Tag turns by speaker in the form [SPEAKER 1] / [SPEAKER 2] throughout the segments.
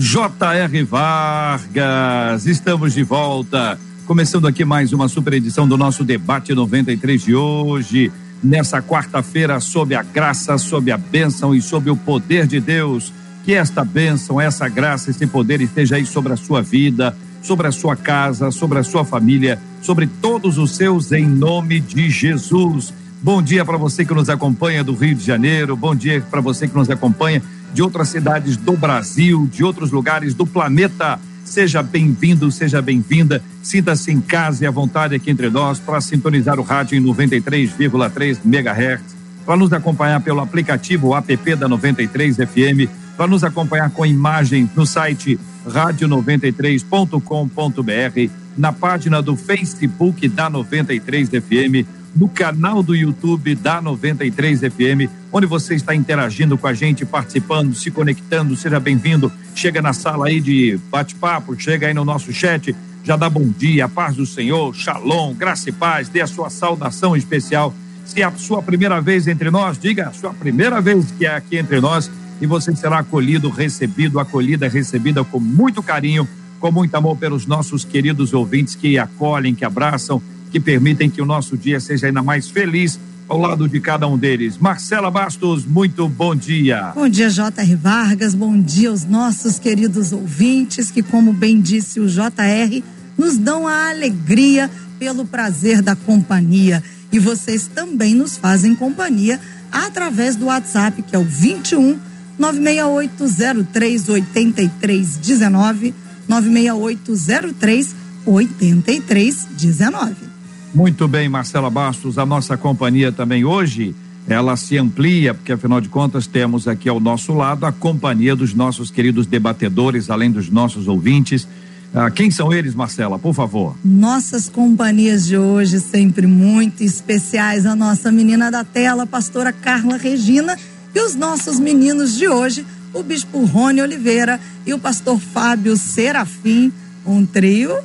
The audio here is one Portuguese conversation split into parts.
[SPEAKER 1] J.R. Vargas. Estamos de volta. Começando aqui mais uma super edição do nosso debate 93 de hoje nessa quarta-feira sob a graça, sob a bênção e sob o poder de Deus. Que esta bênção, essa graça, esse poder esteja aí sobre a sua vida, sobre a sua casa, sobre a sua família, sobre todos os seus, em nome de Jesus. Bom dia para você que nos acompanha do Rio de Janeiro, bom dia para você que nos acompanha de outras cidades do Brasil, de outros lugares do planeta. Seja bem-vindo, seja bem-vinda. Sinta-se em casa e à vontade aqui entre nós para sintonizar o rádio em 93,3 MHz, para nos acompanhar pelo aplicativo app da 93 FM, para nos acompanhar com imagem no site radio93.com.br, na página do Facebook da 93 FM no canal do YouTube da 93 FM, onde você está interagindo com a gente, participando, se conectando. Seja bem-vindo. Chega na sala aí de bate-papo, chega aí no nosso chat, já dá bom dia, paz do Senhor, shalom, graça e paz, dê a sua saudação especial. Se é a sua primeira vez entre nós, diga a sua primeira vez que é aqui entre nós e você será acolhido, recebido, acolhida, recebida com muito carinho, com muito amor pelos nossos queridos ouvintes que acolhem, que abraçam que permitem que o nosso dia seja ainda mais feliz ao lado de cada um deles. Marcela Bastos, muito bom dia.
[SPEAKER 2] Bom dia, J.R. Vargas, bom dia aos nossos queridos ouvintes que, como bem disse o J.R., nos dão a alegria pelo prazer da companhia. E vocês também nos fazem companhia através do WhatsApp, que é o 21 96803 8319 96803 8319.
[SPEAKER 1] Muito bem, Marcela Bastos, a nossa companhia também hoje, ela se amplia, porque afinal de contas temos aqui ao nosso lado a companhia dos nossos queridos debatedores, além dos nossos ouvintes. Ah, quem são eles, Marcela, por favor?
[SPEAKER 2] Nossas companhias de hoje, sempre muito especiais. A nossa menina da tela, a pastora Carla Regina, e os nossos meninos de hoje, o bispo Rony Oliveira e o pastor Fábio Serafim. Um trio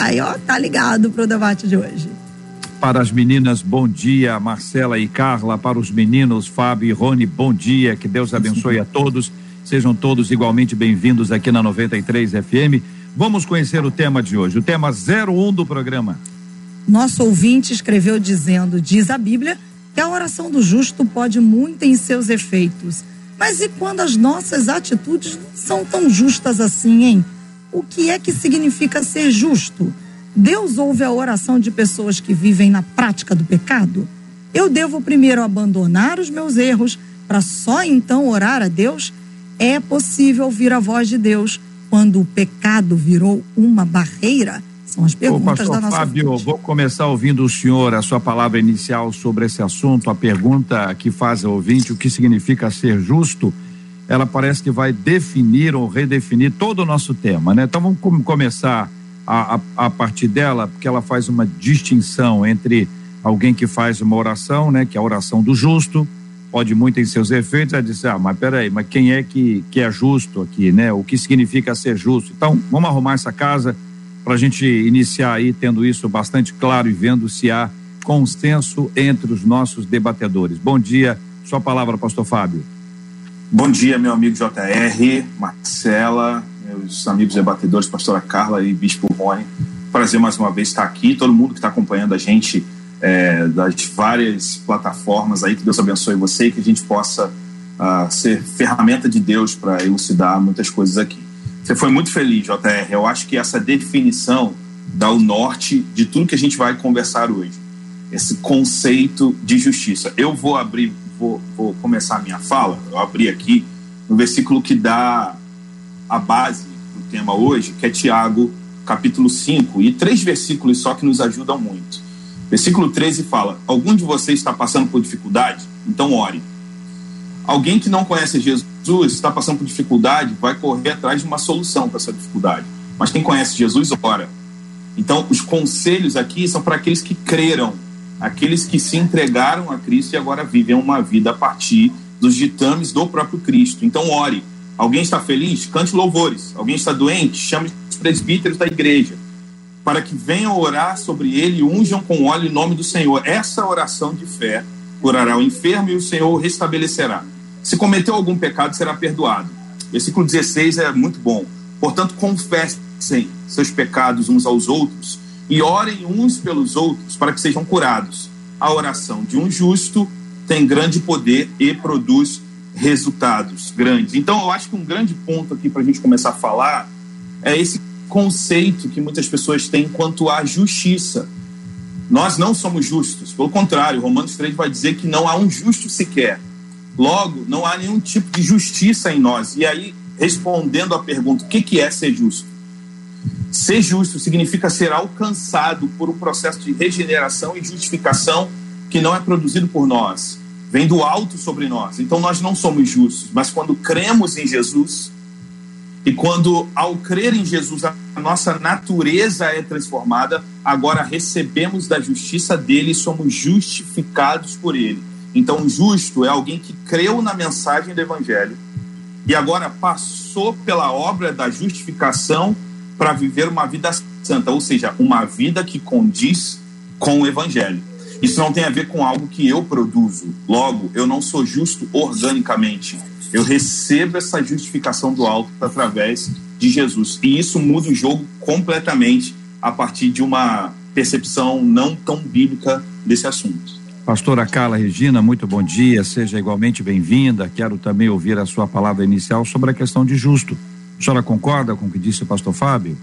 [SPEAKER 2] Aí, ó, tá ligado pro debate de hoje.
[SPEAKER 1] Para as meninas, bom dia, Marcela e Carla. Para os meninos, Fábio e Rony, bom dia. Que Deus abençoe a todos. Sejam todos igualmente bem-vindos aqui na 93 FM. Vamos conhecer o tema de hoje, o tema 01 do programa.
[SPEAKER 2] Nosso ouvinte escreveu dizendo: diz a Bíblia que a oração do justo pode muito em seus efeitos. Mas e quando as nossas atitudes não são tão justas assim, hein? O que é que significa ser justo? Deus ouve a oração de pessoas que vivem na prática do pecado? Eu devo primeiro abandonar os meus erros para só então orar a Deus? É possível ouvir a voz de Deus quando o pecado virou uma barreira? São as perguntas
[SPEAKER 1] Ô,
[SPEAKER 2] da nossa
[SPEAKER 1] Fábio, vou começar ouvindo o senhor, a sua palavra inicial sobre esse assunto, a pergunta que faz ao ouvinte, o que significa ser justo? Ela parece que vai definir ou redefinir todo o nosso tema, né? Então vamos começar a, a, a, partir dela, porque ela faz uma distinção entre alguém que faz uma oração, né? Que é a oração do justo, pode muito em seus efeitos, ela dizer, ah, mas peraí, mas quem é que, que é justo aqui, né? O que significa ser justo? Então, vamos arrumar essa casa para a gente iniciar aí tendo isso bastante claro e vendo se há consenso entre os nossos debatedores. Bom dia, sua palavra, pastor Fábio.
[SPEAKER 3] Bom dia, meu amigo JR, Marcela, meus amigos debatedores, pastora Carla e Bispo Rony. Prazer mais uma vez estar aqui, todo mundo que está acompanhando a gente é, das várias plataformas aí, que Deus abençoe você e que a gente possa uh, ser ferramenta de Deus para elucidar muitas coisas aqui. Você foi muito feliz, JR. Eu acho que essa definição dá o norte de tudo que a gente vai conversar hoje. Esse conceito de justiça. Eu vou abrir vou, vou começar a minha fala, eu abri aqui no versículo que dá a base do tema hoje, que é Tiago, capítulo 5, e três versículos só que nos ajudam muito. Versículo 13 fala: Algum de vocês está passando por dificuldade? Então ore. Alguém que não conhece Jesus, está passando por dificuldade, vai correr atrás de uma solução para essa dificuldade. Mas quem conhece Jesus, ora. Então, os conselhos aqui são para aqueles que creram, aqueles que se entregaram a Cristo e agora vivem uma vida a partir dos ditames do próprio Cristo. Então, ore. Alguém está feliz? Cante louvores. Alguém está doente? Chame os presbíteros da igreja para que venham orar sobre ele e unjam com óleo em nome do Senhor. Essa oração de fé curará o enfermo e o Senhor o restabelecerá. Se cometeu algum pecado, será perdoado. Versículo 16 é muito bom. Portanto, confessem seus pecados uns aos outros e orem uns pelos outros para que sejam curados. A oração de um justo tem grande poder e produz resultados grandes. Então, eu acho que um grande ponto aqui para a gente começar a falar é esse conceito que muitas pessoas têm quanto à justiça. Nós não somos justos, pelo contrário, Romanos 3 vai dizer que não há um justo sequer. Logo, não há nenhum tipo de justiça em nós. E aí, respondendo à pergunta, o que é ser justo? Ser justo significa ser alcançado por um processo de regeneração e justificação que não é produzido por nós, vem do alto sobre nós. Então nós não somos justos, mas quando cremos em Jesus, e quando, ao crer em Jesus, a nossa natureza é transformada, agora recebemos da justiça dele e somos justificados por ele. Então, justo é alguém que creu na mensagem do Evangelho e agora passou pela obra da justificação para viver uma vida santa, ou seja, uma vida que condiz com o Evangelho. Isso não tem a ver com algo que eu produzo. Logo, eu não sou justo organicamente eu recebo essa justificação do alto através de Jesus. E isso muda o jogo completamente a partir de uma percepção não tão bíblica desse assunto.
[SPEAKER 1] Pastora Carla Regina, muito bom dia, seja igualmente bem-vinda. Quero também ouvir a sua palavra inicial sobre a questão de justo. A senhora concorda com o que disse o pastor Fábio?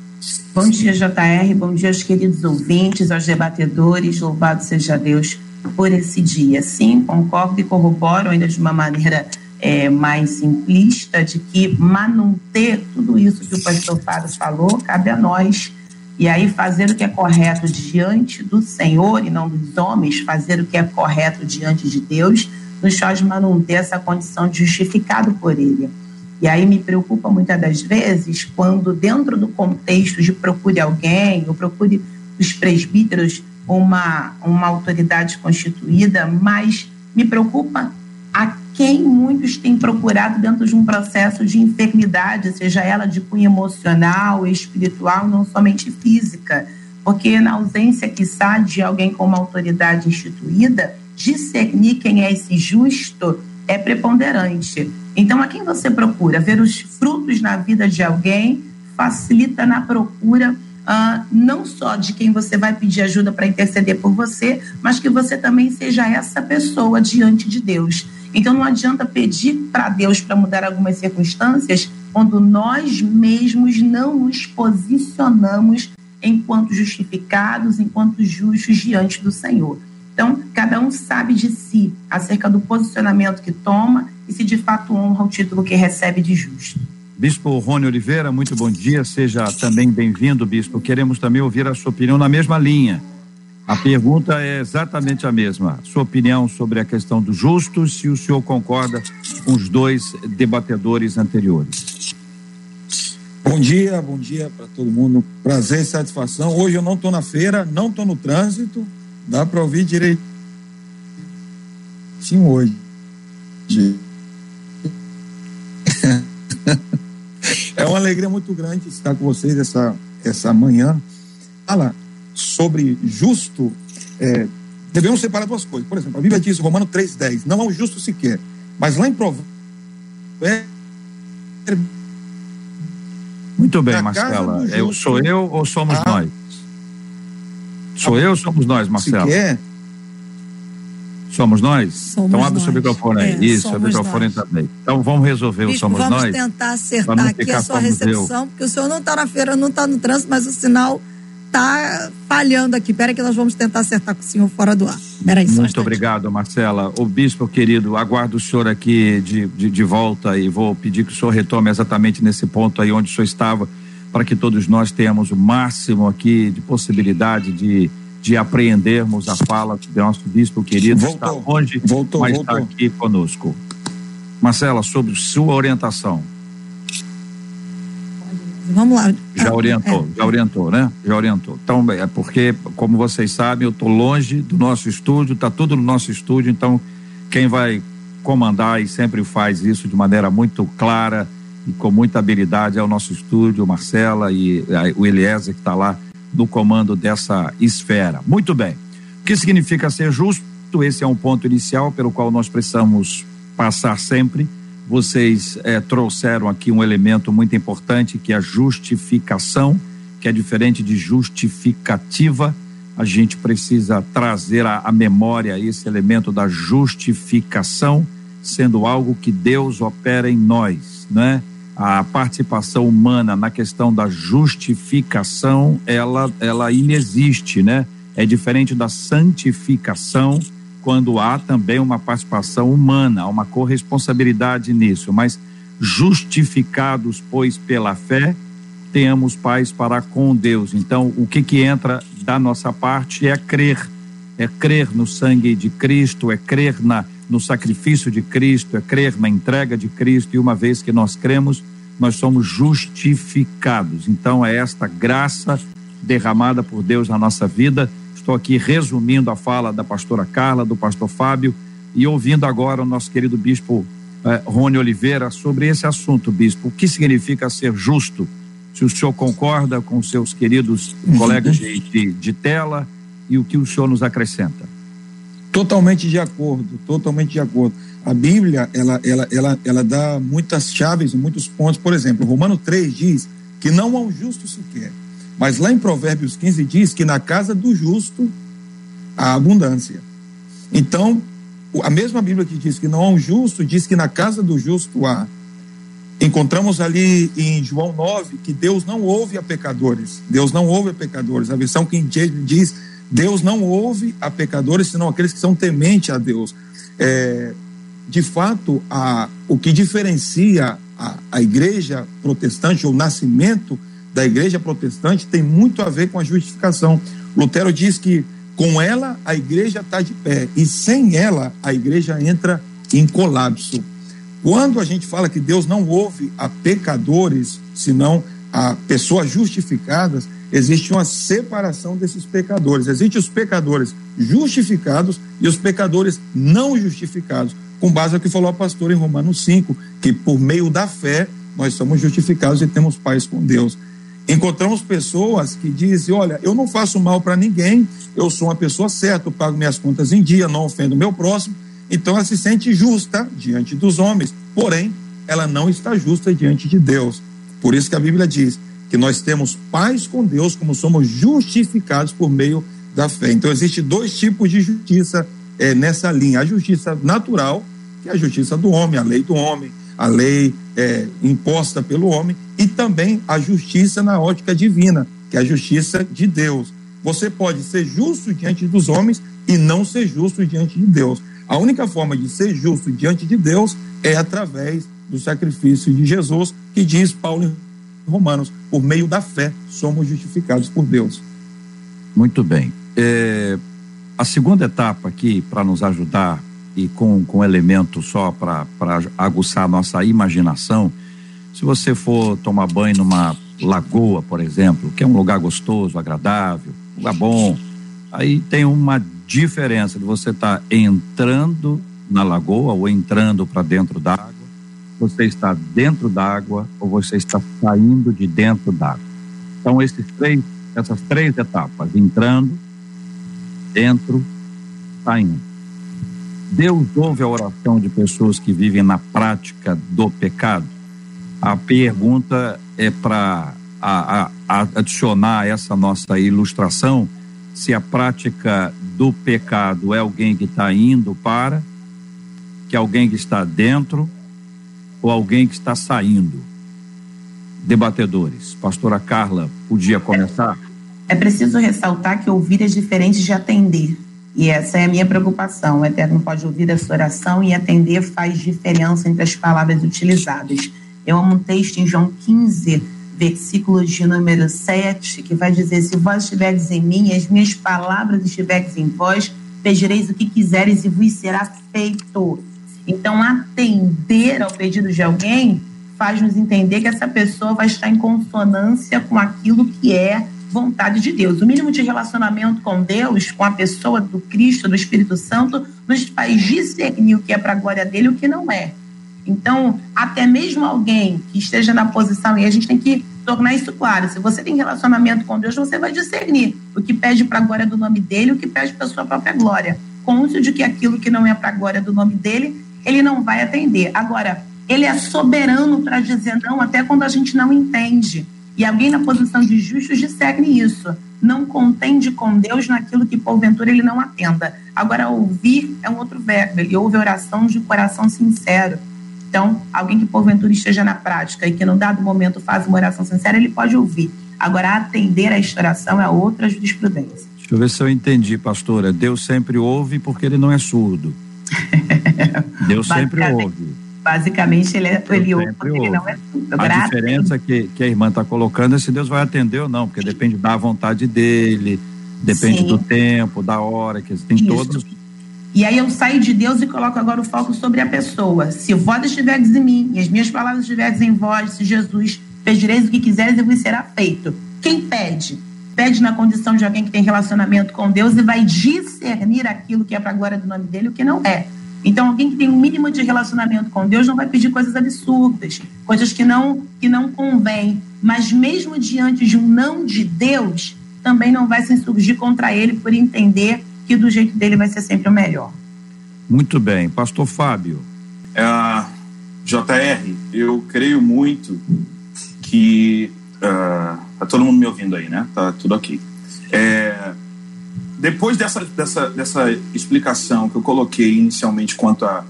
[SPEAKER 4] Bom dia, JR, bom dia aos queridos ouvintes, aos debatedores, louvado seja Deus por esse dia. Sim, concordo e corroboro ainda de uma maneira é, mais simplista de que manter tudo isso que o pastor Fábio falou cabe a nós. E aí fazer o que é correto diante do Senhor e não dos homens, fazer o que é correto diante de Deus, nos faz manter essa condição de justificado por Ele. E aí me preocupa muitas das vezes quando, dentro do contexto de procure alguém, ou procure os presbíteros uma, uma autoridade constituída, mas me preocupa a quem muitos têm procurado dentro de um processo de enfermidade, seja ela de cunho emocional, espiritual, não somente física. Porque na ausência, quiçá, de alguém com uma autoridade instituída, discernir quem é esse justo é preponderante. Então, a quem você procura? Ver os frutos na vida de alguém facilita na procura Uh, não só de quem você vai pedir ajuda para interceder por você, mas que você também seja essa pessoa diante de Deus. Então não adianta pedir para Deus para mudar algumas circunstâncias quando nós mesmos não nos posicionamos enquanto justificados, enquanto justos diante do Senhor. Então, cada um sabe de si acerca do posicionamento que toma e se de fato honra o título que recebe de justo.
[SPEAKER 1] Bispo Rony Oliveira, muito bom dia, seja também bem-vindo, Bispo. Queremos também ouvir a sua opinião na mesma linha. A pergunta é exatamente a mesma. Sua opinião sobre a questão dos justos, se o senhor concorda com os dois debatedores anteriores.
[SPEAKER 5] Bom dia, bom dia para todo mundo. Prazer e satisfação. Hoje eu não estou na feira, não estou no trânsito. Dá para ouvir direito. Sim, hoje. É uma alegria muito grande estar com vocês essa, essa manhã. Fala sobre justo, é, devemos separar duas coisas. Por exemplo, a Bíblia diz, Romano 3,10, não há um justo sequer. Mas lá em Provérbios.
[SPEAKER 1] Muito bem, Marcela. Eu, sou eu ou somos ah, nós? Sou eu ou somos nós, Marcela? Sequer. Somos nós? Somos então abre o seu microfone aí. É, Isso, o microfone nós. também. Então vamos resolver Bispo, o Somos
[SPEAKER 2] vamos
[SPEAKER 1] Nós.
[SPEAKER 2] Vamos tentar acertar aqui a sua recepção, eu. porque o senhor não está na feira, não está no trânsito, mas o sinal está falhando aqui. Espera que nós vamos tentar acertar com o senhor fora do ar.
[SPEAKER 1] Peraí, Muito obrigado, Marcela. O bispo querido, aguardo o senhor aqui de, de, de, volta e vou pedir que o senhor retome exatamente nesse ponto aí onde o senhor estava, para que todos nós tenhamos o máximo aqui de possibilidade de, de apreendermos a fala do nosso bispo querido. Voltou, está longe, voltou, mas voltou. está aqui conosco. Marcela, sobre sua orientação.
[SPEAKER 2] Vamos lá.
[SPEAKER 1] Já orientou, é. já orientou, né? Já orientou. Então, é porque, como vocês sabem, eu estou longe do nosso estúdio, está tudo no nosso estúdio, então quem vai comandar e sempre faz isso de maneira muito clara e com muita habilidade é o nosso estúdio, Marcela e o Eliezer que está lá no comando dessa esfera. Muito bem. O que significa ser justo? Esse é um ponto inicial pelo qual nós precisamos passar sempre vocês é, trouxeram aqui um elemento muito importante que é a justificação, que é diferente de justificativa. A gente precisa trazer à memória esse elemento da justificação, sendo algo que Deus opera em nós, né? A participação humana na questão da justificação, ela, ela inexiste, né? É diferente da santificação, quando há também uma participação humana, uma corresponsabilidade nisso, mas justificados, pois, pela fé, tenhamos paz para com Deus. Então, o que que entra da nossa parte é crer, é crer no sangue de Cristo, é crer na no sacrifício de Cristo, é crer na entrega de Cristo, e uma vez que nós cremos, nós somos justificados. Então, é esta graça derramada por Deus na nossa vida Estou aqui resumindo a fala da pastora Carla, do pastor Fábio e ouvindo agora o nosso querido bispo eh, Rony Oliveira sobre esse assunto, bispo. O que significa ser justo? Se o senhor concorda com seus queridos colegas de, de, de tela e o que o senhor nos acrescenta?
[SPEAKER 5] Totalmente de acordo, totalmente de acordo. A Bíblia, ela, ela, ela, ela dá muitas chaves muitos pontos. Por exemplo, Romano 3 diz que não há um justo sequer. Mas lá em Provérbios 15 diz que na casa do justo há abundância. Então, a mesma Bíblia que diz que não há um justo, diz que na casa do justo há. Encontramos ali em João 9 que Deus não ouve a pecadores. Deus não ouve a pecadores. A versão que diz: Deus não ouve a pecadores, senão aqueles que são tementes a Deus. É, de fato, a, o que diferencia a, a igreja protestante, ou o nascimento da igreja protestante tem muito a ver com a justificação. Lutero diz que com ela a igreja está de pé e sem ela a igreja entra em colapso. Quando a gente fala que Deus não ouve a pecadores, senão a pessoas justificadas, existe uma separação desses pecadores. Existem os pecadores justificados e os pecadores não justificados, com base no que falou a pastora em Romanos 5, que por meio da fé nós somos justificados e temos paz com Deus. Encontramos pessoas que dizem: Olha, eu não faço mal para ninguém, eu sou uma pessoa certa, eu pago minhas contas em dia, não ofendo meu próximo. Então ela se sente justa diante dos homens, porém, ela não está justa diante de Deus. Por isso que a Bíblia diz que nós temos paz com Deus, como somos justificados por meio da fé. Então, existe dois tipos de justiça é, nessa linha: a justiça natural, que é a justiça do homem, a lei do homem, a lei é, imposta pelo homem, e também a justiça na ótica divina, que é a justiça de Deus. Você pode ser justo diante dos homens e não ser justo diante de Deus. A única forma de ser justo diante de Deus é através do sacrifício de Jesus, que diz Paulo em Romanos, por meio da fé somos justificados por Deus.
[SPEAKER 1] Muito bem. É, a segunda etapa aqui, para nos ajudar e com, com elemento só para aguçar a nossa imaginação, se você for tomar banho numa lagoa, por exemplo, que é um lugar gostoso, agradável, lugar bom, aí tem uma diferença de você estar tá entrando na lagoa ou entrando para dentro d'água, você está dentro d'água ou você está saindo de dentro d'água. Então esses três, essas três etapas, entrando, dentro, saindo. Deus ouve a oração de pessoas que vivem na prática do pecado? A pergunta é para adicionar essa nossa ilustração se a prática do pecado é alguém que está indo para, que é alguém que está dentro ou alguém que está saindo. Debatedores, pastora Carla, podia começar?
[SPEAKER 4] É, é preciso ressaltar que ouvir é diferente de atender. E essa é a minha preocupação. O Eterno pode ouvir a sua oração e atender faz diferença entre as palavras utilizadas. Eu amo um texto em João 15, versículo de número 7, que vai dizer: Se vós estiveres em mim, as minhas palavras estiveres em vós, pedireis o que quiseres e vos será feito. Então, atender ao pedido de alguém faz nos entender que essa pessoa vai estar em consonância com aquilo que é vontade de Deus. O mínimo de relacionamento com Deus, com a pessoa do Cristo, do Espírito Santo, nos faz discernir o que é para a glória dele e o que não é. Então, até mesmo alguém que esteja na posição, e a gente tem que tornar isso claro: se você tem relacionamento com Deus, você vai discernir o que pede para a glória do nome dele e o que pede para a sua própria glória. Cônscio de que aquilo que não é para a glória do nome dele, ele não vai atender. Agora, ele é soberano para dizer não até quando a gente não entende. E alguém na posição de justos discerne isso. Não contende com Deus naquilo que porventura ele não atenda. Agora, ouvir é um outro verbo. Ele ouve oração de coração sincero. Então, alguém que porventura esteja na prática e que num dado momento faz uma oração sincera, ele pode ouvir. Agora, atender a esta oração é outra jurisprudência.
[SPEAKER 1] Deixa eu ver se eu entendi, pastora. Deus sempre ouve porque ele não é surdo. Deus sempre ouve.
[SPEAKER 4] Basicamente, ele, é, ele ouve porque ouve. ele não é surdo.
[SPEAKER 1] A diferença que, que a irmã está colocando é se Deus vai atender ou não, porque depende da vontade dele, depende Sim. do tempo, da hora, que tem Isso. todos
[SPEAKER 4] e aí eu saio de Deus e coloco agora o foco sobre a pessoa. Se vós estiveres em mim e as minhas palavras estiverem em vós, se Jesus pedireis o que quiseres e vos será feito. Quem pede? Pede na condição de alguém que tem relacionamento com Deus e vai discernir aquilo que é para a glória do nome dele e o que não é. Então, alguém que tem um mínimo de relacionamento com Deus não vai pedir coisas absurdas, coisas que não que não convém. Mas mesmo diante de um não de Deus, também não vai se insurgir contra ele por entender que do jeito dele vai ser sempre o melhor.
[SPEAKER 1] Muito bem. Pastor Fábio.
[SPEAKER 3] É, JR, eu creio muito que. Uh, tá todo mundo me ouvindo aí, né? Tá tudo ok. É, depois dessa, dessa, dessa explicação que eu coloquei inicialmente quanto à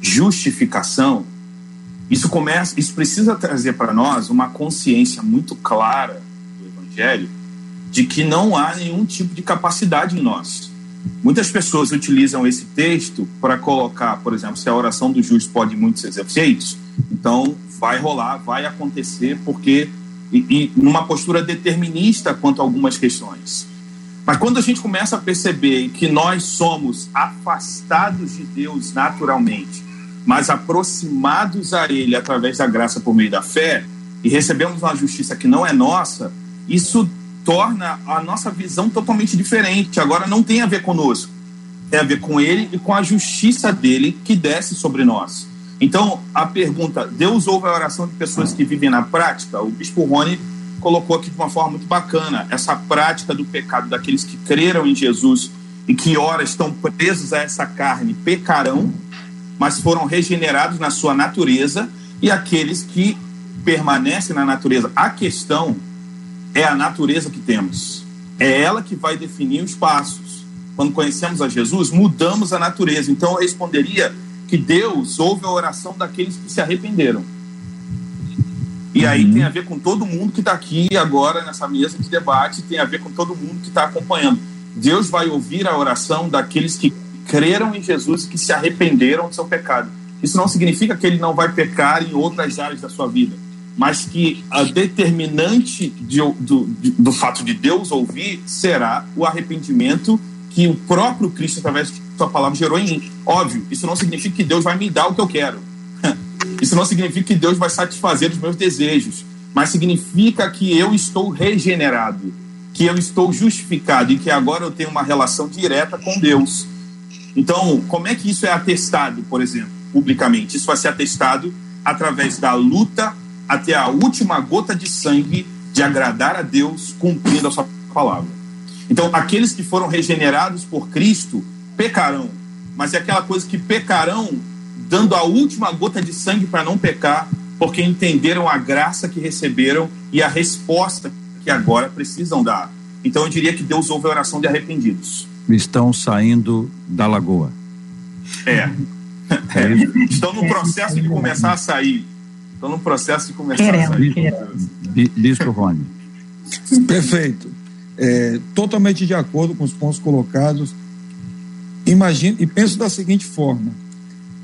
[SPEAKER 3] justificação, isso começa, isso precisa trazer para nós uma consciência muito clara do Evangelho de que não há nenhum tipo de capacidade em nós Muitas pessoas utilizam esse texto para colocar, por exemplo, se a oração do justo pode muitos efeitos, então vai rolar, vai acontecer, porque e, e numa postura determinista quanto a algumas questões. Mas quando a gente começa a perceber que nós somos afastados de Deus naturalmente, mas aproximados a Ele através da graça por meio da fé, e recebemos uma justiça que não é nossa, isso torna a nossa visão totalmente diferente. Agora não tem a ver conosco, tem a ver com ele e com a justiça dele que desce sobre nós. Então, a pergunta: Deus ouve a oração de pessoas que vivem na prática? O bispo Rony colocou aqui de uma forma muito bacana essa prática do pecado daqueles que creram em Jesus e que ora estão presos a essa carne pecarão, mas foram regenerados na sua natureza, e aqueles que permanecem na natureza. A questão é a natureza que temos. É ela que vai definir os passos. Quando conhecemos a Jesus, mudamos a natureza. Então eu responderia que Deus ouve a oração daqueles que se arrependeram. E aí uhum. tem a ver com todo mundo que está aqui agora nessa mesa de debate, tem a ver com todo mundo que está acompanhando. Deus vai ouvir a oração daqueles que creram em Jesus e que se arrependeram do seu pecado. Isso não significa que ele não vai pecar em outras áreas da sua vida mas que a determinante de, do, de, do fato de Deus ouvir será o arrependimento que o próprio Cristo, através de sua palavra, gerou em mim. Óbvio, isso não significa que Deus vai me dar o que eu quero. Isso não significa que Deus vai satisfazer os meus desejos, mas significa que eu estou regenerado, que eu estou justificado e que agora eu tenho uma relação direta com Deus. Então, como é que isso é atestado, por exemplo, publicamente? Isso vai ser atestado através da luta até a última gota de sangue de agradar a Deus cumprindo a sua palavra. Então, aqueles que foram regenerados por Cristo pecarão, mas é aquela coisa que pecarão dando a última gota de sangue para não pecar, porque entenderam a graça que receberam e a resposta que agora precisam dar. Então, eu diria que Deus ouve a oração de arrependidos.
[SPEAKER 1] Estão saindo da lagoa.
[SPEAKER 3] É. é. Estão no processo de começar a sair. Estão no processo de começar queremos, a sair.
[SPEAKER 1] Bispo Rony.
[SPEAKER 5] Perfeito. É, totalmente de acordo com os pontos colocados. Imagino e penso da seguinte forma: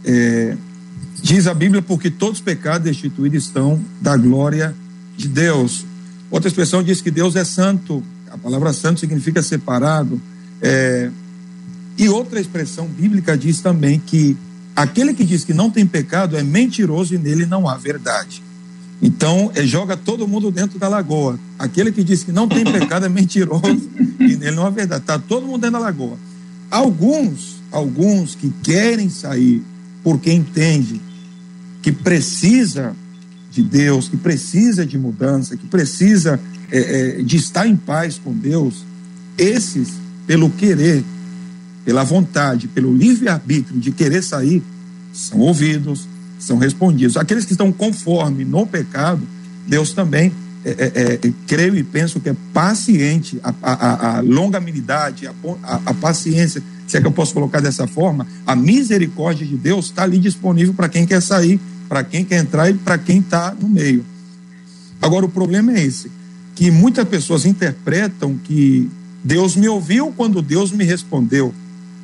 [SPEAKER 5] é, diz a Bíblia, porque todos os pecados destituídos estão da glória de Deus. Outra expressão diz que Deus é santo. A palavra santo significa separado. É, e outra expressão bíblica diz também que Aquele que diz que não tem pecado é mentiroso e nele não há verdade. Então, é, joga todo mundo dentro da lagoa. Aquele que diz que não tem pecado é mentiroso e nele não há verdade. Está todo mundo dentro da lagoa. Alguns, alguns que querem sair porque entende que precisa de Deus, que precisa de mudança, que precisa é, é, de estar em paz com Deus, esses, pelo querer, pela vontade, pelo livre-arbítrio de querer sair, são ouvidos, são respondidos. Aqueles que estão conforme no pecado, Deus também, é, é, é, creio e penso que é paciente, a, a, a a, a, paciência, se é que eu posso colocar dessa forma, a misericórdia de Deus está ali disponível para quem quer sair, para quem quer entrar e para quem está no meio. Agora, o problema é esse, que muitas pessoas interpretam que Deus me ouviu quando Deus me respondeu.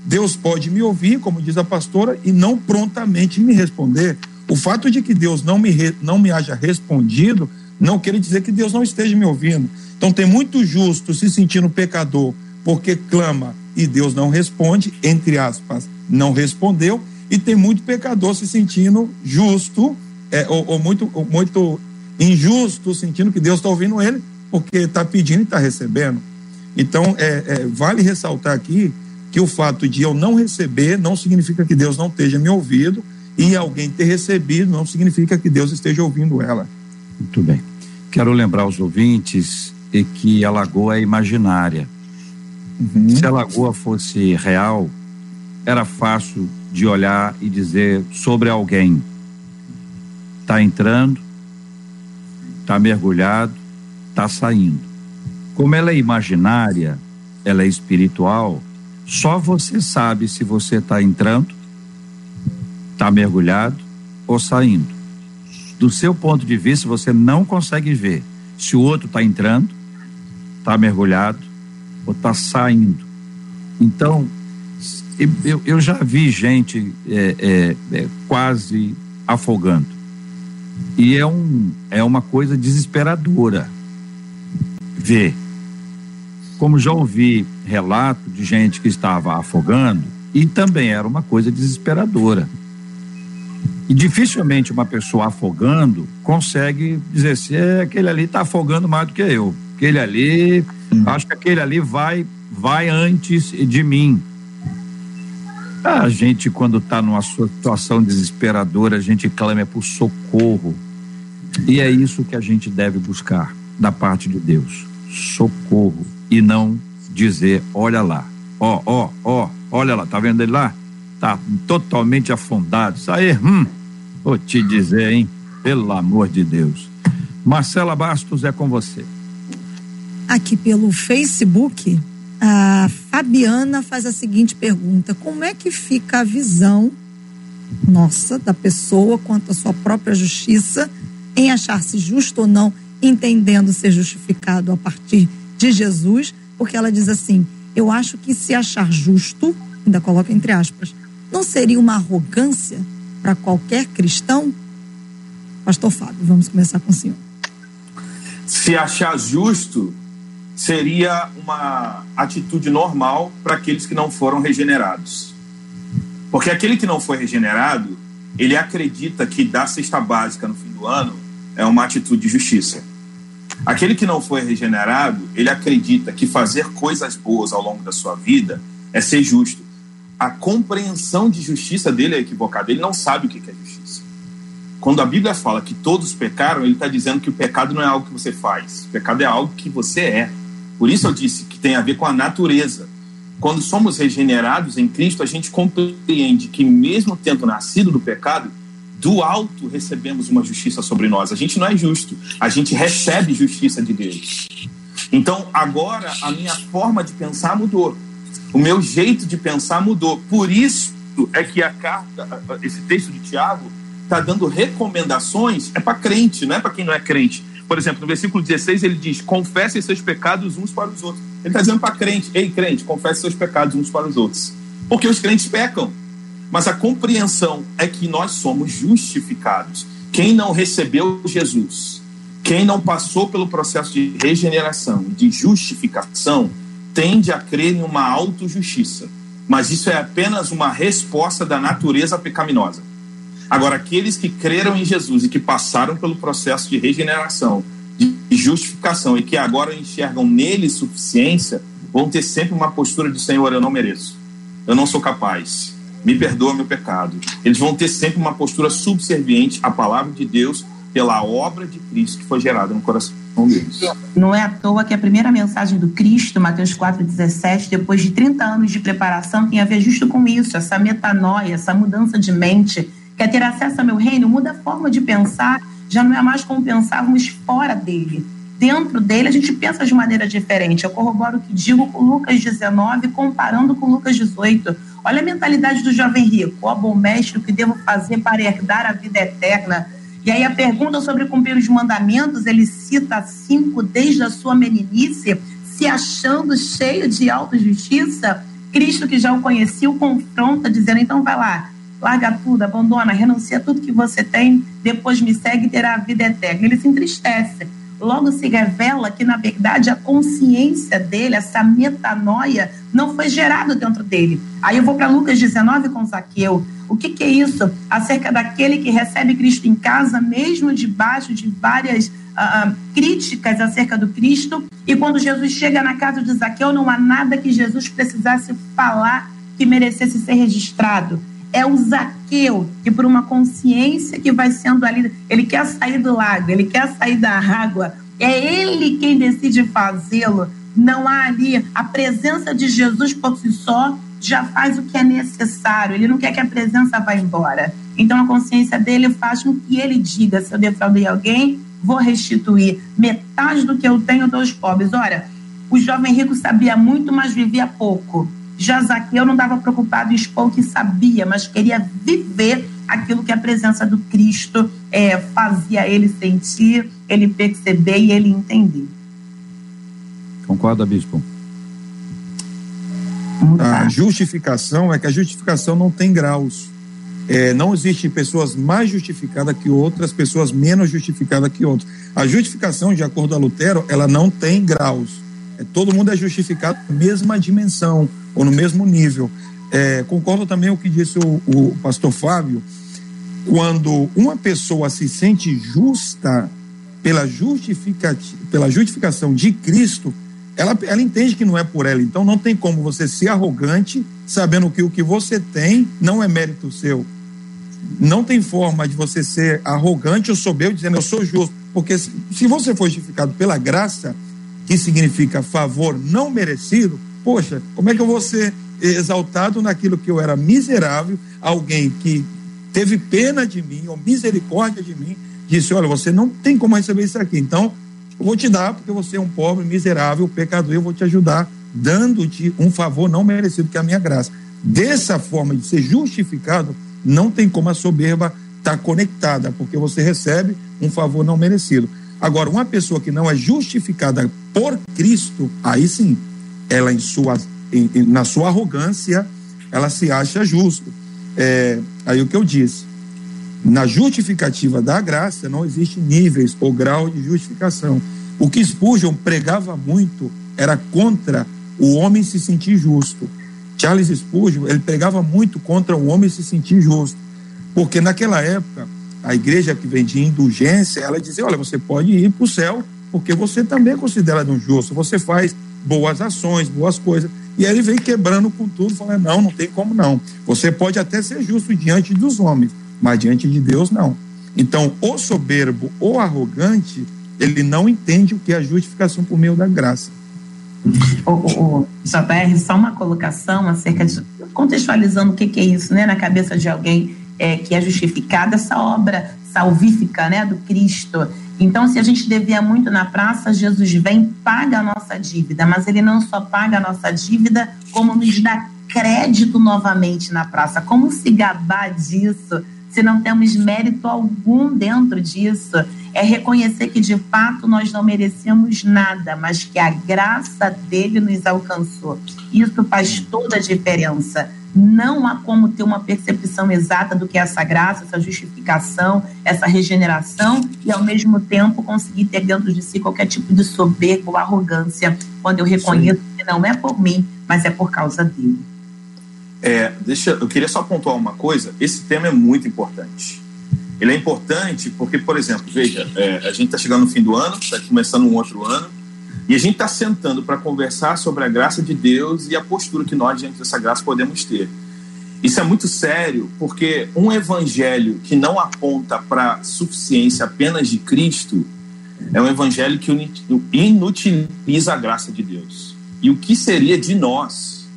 [SPEAKER 5] Deus pode me ouvir, como diz a pastora, e não prontamente me responder. O fato de que Deus não me, re, não me haja respondido não quer dizer que Deus não esteja me ouvindo. Então tem muito justo se sentindo pecador porque clama e Deus não responde, entre aspas, não respondeu, e tem muito pecador se sentindo justo é, ou, ou, muito, ou muito injusto, sentindo que Deus está ouvindo ele porque está pedindo e está recebendo. Então é, é, vale ressaltar aqui que o fato de eu não receber não significa que Deus não esteja me ouvindo e alguém ter recebido não significa que Deus esteja ouvindo ela.
[SPEAKER 1] Muito bem. Quero lembrar aos ouvintes que a lagoa é imaginária. Uhum. Se a lagoa fosse real, era fácil de olhar e dizer sobre alguém. Está entrando, está mergulhado, está saindo. Como ela é imaginária, ela é espiritual, só você sabe se você está entrando, está mergulhado ou saindo. Do seu ponto de vista, você não consegue ver se o outro está entrando, está mergulhado ou está saindo. Então, eu, eu já vi gente é, é, é, quase afogando. E é, um, é uma coisa desesperadora ver como já ouvi relato de gente que estava afogando e também era uma coisa desesperadora. E dificilmente uma pessoa afogando consegue dizer se é, aquele ali está afogando mais do que eu. Aquele ali, hum. acho que aquele ali vai vai antes de mim. A gente, quando está numa situação desesperadora, a gente clama por socorro. E é isso que a gente deve buscar da parte de Deus: socorro e não dizer, olha lá, ó, ó, ó, olha lá, tá vendo ele lá? Tá totalmente afundado. Isso aí, hum, vou te dizer, hein? Pelo amor de Deus. Marcela Bastos é com você.
[SPEAKER 2] Aqui pelo Facebook, a Fabiana faz a seguinte pergunta: Como é que fica a visão nossa da pessoa quanto à sua própria justiça em achar-se justo ou não, entendendo ser justificado a partir de Jesus, porque ela diz assim: eu acho que se achar justo, ainda coloca entre aspas, não seria uma arrogância para qualquer cristão? Pastor Fábio, vamos começar com o senhor.
[SPEAKER 3] Se achar justo seria uma atitude normal para aqueles que não foram regenerados. Porque aquele que não foi regenerado, ele acredita que dar cesta básica no fim do ano é uma atitude de justiça. Aquele que não foi regenerado, ele acredita que fazer coisas boas ao longo da sua vida é ser justo. A compreensão de justiça dele é equivocada. Ele não sabe o que é justiça. Quando a Bíblia fala que todos pecaram, ele está dizendo que o pecado não é algo que você faz. O pecado é algo que você é. Por isso eu disse que tem a ver com a natureza. Quando somos regenerados em Cristo, a gente compreende que, mesmo tendo nascido do pecado, do alto recebemos uma justiça sobre nós. A gente não é justo, a gente recebe justiça de Deus. Então, agora a minha forma de pensar mudou. O meu jeito de pensar mudou. Por isso é que a carta, esse texto de Tiago, está dando recomendações, é para crente, não é para quem não é crente. Por exemplo, no versículo 16 ele diz: confessem seus pecados uns para os outros. Ele está dizendo para crente: ei, crente, confesse seus pecados uns para os outros. Porque os crentes pecam. Mas a compreensão é que nós somos justificados. Quem não recebeu Jesus, quem não passou pelo processo de regeneração, de justificação, tende a crer em uma autojustiça. mas isso é apenas uma resposta da natureza pecaminosa. Agora, aqueles que creram em Jesus e que passaram pelo processo de regeneração, de justificação e que agora enxergam nele suficiência, vão ter sempre uma postura de Senhor, eu não mereço, eu não sou capaz, me perdoa meu pecado. Eles vão ter sempre uma postura subserviente à palavra de Deus pela obra de Cristo que foi gerada no coração deles.
[SPEAKER 4] Não é à toa que a primeira mensagem do Cristo, Mateus 4,17, depois de 30 anos de preparação, tem a ver justo com isso, essa metanoia, essa mudança de mente. Quer ter acesso ao meu reino? Muda a forma de pensar, já não é mais como pensávamos fora dele. Dentro dele, a gente pensa de maneira diferente. Eu corroboro o que digo com Lucas 19, comparando com Lucas 18. Olha a mentalidade do jovem rico. Ó, bom mestre, o que devo fazer para herdar a vida eterna? E aí a pergunta sobre cumprir os mandamentos, ele cita cinco desde a sua meninice, se achando cheio de autojustiça. Cristo, que já o conhecia, o confronta, dizendo: então vai lá, larga tudo, abandona, renuncia tudo que você tem, depois me segue e terá a vida eterna. Ele se entristece. Logo se revela que, na verdade, a consciência dele, essa metanoia, não foi gerada dentro dele. Aí eu vou para Lucas 19 com Zaqueu. O que, que, é isso? Acerca daquele que recebe Cristo em casa, mesmo debaixo de várias uh, críticas acerca do Cristo. E quando Jesus chega na casa de Zaqueu, não há nada que Jesus precisasse falar que merecesse ser registrado. É o Zaqueu que, por uma consciência que vai sendo ali, ele quer sair do lago, ele quer sair da água, é ele quem decide fazê-lo. Não há ali a presença de Jesus por si só já faz o que é necessário, ele não quer que a presença vá embora. Então a consciência dele faz com que ele diga: se eu defraudei alguém, vou restituir metade do que eu tenho dos pobres. Olha, o jovem rico sabia muito, mas vivia pouco. Já Zaqueu não estava preocupado em expor o que sabia, mas queria viver aquilo que a presença do Cristo é, fazia ele sentir, ele perceber e ele entender.
[SPEAKER 1] Concorda, bispo?
[SPEAKER 5] A justificação é que a justificação não tem graus. É, não existe pessoas mais justificadas que outras, pessoas menos justificadas que outras. A justificação, de acordo a Lutero, ela não tem graus. É, todo mundo é justificado na mesma dimensão ou no mesmo nível. É, concordo também com o que disse o, o pastor Fábio, quando uma pessoa se sente justa pela, pela justificação de Cristo, ela, ela entende que não é por ela. Então não tem como você ser arrogante sabendo que o que você tem não é mérito seu. Não tem forma de você ser arrogante ou soberbo dizendo eu sou justo. Porque se, se você for justificado pela graça, que significa favor não merecido, poxa, como é que eu vou ser exaltado naquilo que eu era miserável, alguém que teve pena de mim, ou misericórdia de mim, disse: Olha, você não tem como receber isso aqui. Então, eu vou te dar, porque você é um pobre, miserável, pecador, eu vou te ajudar, dando-te um favor não merecido, que é a minha graça. Dessa forma de ser justificado, não tem como a soberba estar tá conectada, porque você recebe um favor não merecido. Agora, uma pessoa que não é justificada por Cristo, aí sim, ela em sua, em, na sua arrogância, ela se acha justo. É, aí o que eu disse, na justificativa da graça não existe níveis ou grau de justificação. O que Spurgeon pregava muito era contra o homem se sentir justo. Charles Spurgeon, ele pregava muito contra o homem se sentir justo. Porque naquela época, a igreja que vendia indulgência, ela dizia, olha, você pode ir para o céu porque você também é considerado um justo, você faz boas ações, boas coisas. E aí ele veio quebrando com tudo, falando, não, não tem como não. Você pode até ser justo diante dos homens, mas diante de Deus não. Então, o soberbo ou arrogante, ele não entende o que é a justificação por meio da graça.
[SPEAKER 4] O, o, o JR, só uma colocação acerca de. contextualizando o que, que é isso, né, na cabeça de alguém é, que é justificado, essa obra salvífica né, do Cristo. Então, se a gente devia muito na praça, Jesus vem, paga a nossa dívida, mas ele não só paga a nossa dívida, como nos dá crédito novamente na praça. Como se gabar disso? se não temos mérito algum dentro disso. É reconhecer que de fato nós não merecemos nada, mas que a graça dele nos alcançou. Isso faz toda a diferença. Não há como ter uma percepção exata do que é essa graça, essa justificação, essa regeneração e ao mesmo tempo conseguir ter dentro de si qualquer tipo de soberba ou arrogância quando eu reconheço Sim. que não é por mim, mas é por causa dele.
[SPEAKER 3] É, deixa, eu queria só pontuar uma coisa. Esse tema é muito importante. Ele é importante porque, por exemplo, veja, é, a gente está chegando no fim do ano, está começando um outro ano, e a gente está sentando para conversar sobre a graça de Deus e a postura que nós, diante dessa graça, podemos ter. Isso é muito sério, porque um evangelho que não aponta para suficiência apenas de Cristo é um evangelho que inutiliza a graça de Deus. E o que seria de nós?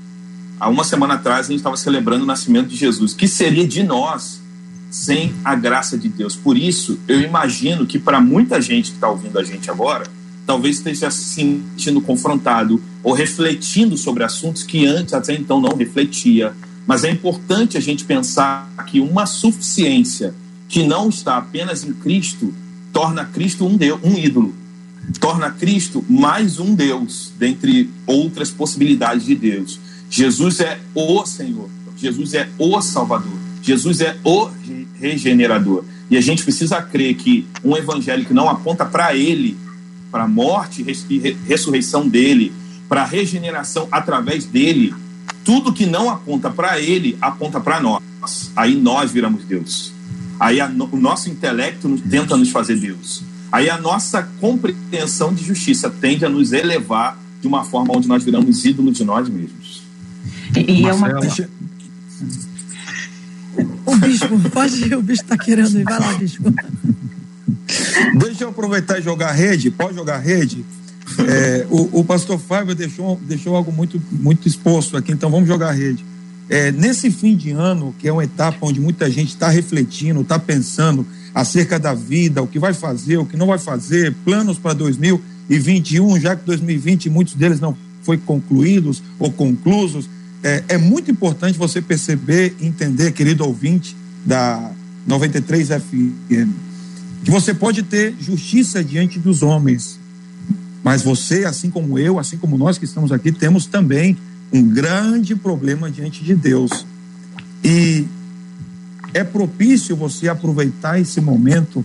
[SPEAKER 3] Há uma semana atrás a gente estava celebrando o nascimento de Jesus. O que seria de nós sem a graça de Deus? Por isso, eu imagino que para muita gente que está ouvindo a gente agora, talvez esteja se sentindo confrontado ou refletindo sobre assuntos que antes até então não refletia. Mas é importante a gente pensar que uma suficiência que não está apenas em Cristo torna Cristo um Deus, um ídolo. Torna Cristo mais um Deus dentre outras possibilidades de Deus. Jesus é o Senhor. Jesus é o Salvador. Jesus é o regenerador. E a gente precisa crer que um evangelho que não aponta para ele para a morte e ressurreição dele, para a regeneração através dele, tudo que não aponta para ele aponta para nós. Aí nós viramos Deus. Aí a, o nosso intelecto tenta nos fazer Deus. Aí a nossa compreensão de justiça tende a nos elevar de uma forma onde nós viramos ídolos de nós mesmos.
[SPEAKER 2] E, e é uma O bispo, pode ir, o bispo está querendo ir. Vai lá, bispo.
[SPEAKER 5] Deixa eu aproveitar e jogar rede. Pode jogar rede? É, o, o, pastor Fábio deixou, deixou algo muito, muito exposto aqui, então vamos jogar rede. É, nesse fim de ano, que é uma etapa onde muita gente está refletindo, está pensando acerca da vida, o que vai fazer, o que não vai fazer, planos para 2021, já que 2020 muitos deles não foi concluídos ou conclusos, é, é muito importante você perceber e entender, querido ouvinte da 93 FM, que você pode ter justiça diante dos homens, mas você, assim como eu, assim como nós que estamos aqui, temos também um grande problema diante de Deus. E é propício você aproveitar esse momento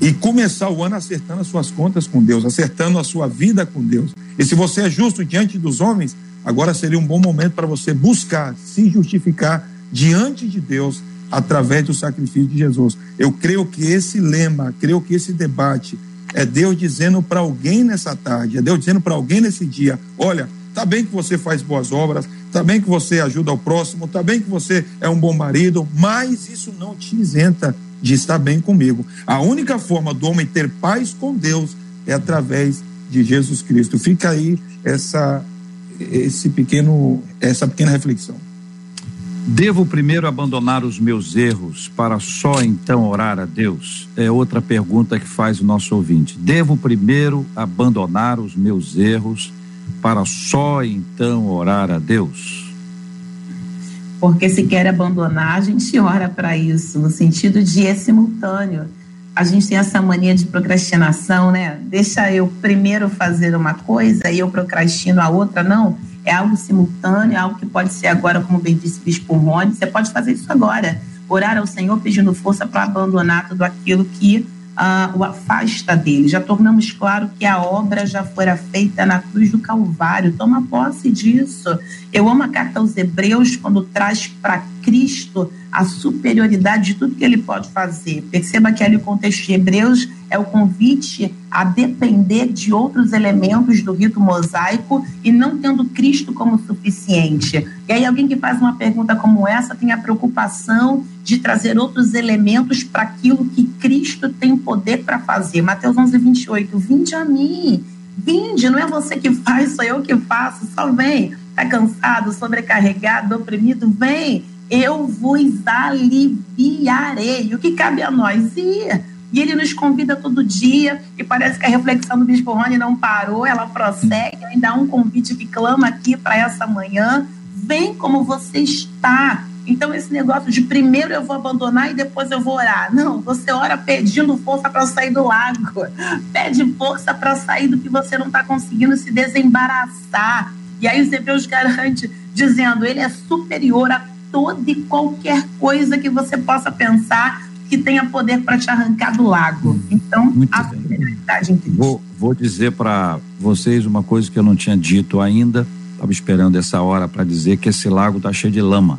[SPEAKER 5] e começar o ano acertando as suas contas com Deus, acertando a sua vida com Deus. E se você é justo diante dos homens, agora seria um bom momento para você buscar se justificar diante de Deus através do sacrifício de Jesus. Eu creio que esse lema, creio que esse debate é Deus dizendo para alguém nessa tarde, é Deus dizendo para alguém nesse dia: olha, tá bem que você faz boas obras, tá bem que você ajuda ao próximo, tá bem que você é um bom marido, mas isso não te isenta de estar bem comigo. A única forma do homem ter paz com Deus é através de Jesus Cristo. Fica aí essa esse pequeno essa pequena reflexão.
[SPEAKER 1] Devo primeiro abandonar os meus erros para só então orar a Deus? É outra pergunta que faz o nosso ouvinte. Devo primeiro abandonar os meus erros para só então orar a Deus?
[SPEAKER 4] Porque se quer abandonar, a gente ora para isso, no sentido de é simultâneo. A gente tem essa mania de procrastinação, né? Deixa eu primeiro fazer uma coisa e eu procrastino a outra, não é algo simultâneo, é algo que pode ser agora, como bem disse o Bispo Rony, você pode fazer isso agora. Orar ao Senhor pedindo força para abandonar tudo aquilo que uh, o afasta dele. Já tornamos claro que a obra já fora feita na cruz do Calvário. Toma posse disso. Eu amo a carta aos Hebreus quando traz para Cristo a superioridade de tudo que ele pode fazer. Perceba que ali o contexto de Hebreus é o convite a depender de outros elementos do rito mosaico e não tendo Cristo como suficiente. E aí alguém que faz uma pergunta como essa tem a preocupação de trazer outros elementos para aquilo que Cristo tem poder para fazer. Mateus 11, 28. Vinde a mim. Vinde, não é você que faz, sou eu que faço. Só vem. Está cansado, sobrecarregado, oprimido? Vem eu vos aliviarei. O que cabe a nós? Ir. E ele nos convida todo dia, e parece que a reflexão do Bispo Rony não parou, ela prossegue, ainda há um convite que clama aqui para essa manhã. Vem como você está. Então, esse negócio de primeiro eu vou abandonar e depois eu vou orar. Não, você ora pedindo força para sair do lago. Pede força para sair do que você não está conseguindo se desembaraçar. E aí os hebreus garante, dizendo, ele é superior a toda e qualquer coisa que você possa pensar que tenha poder para te arrancar do lago. Então, Muito a prioridade em Cristo.
[SPEAKER 1] Vou, vou dizer para vocês uma coisa que eu não tinha dito ainda. Estava esperando essa hora para dizer que esse lago está cheio de lama.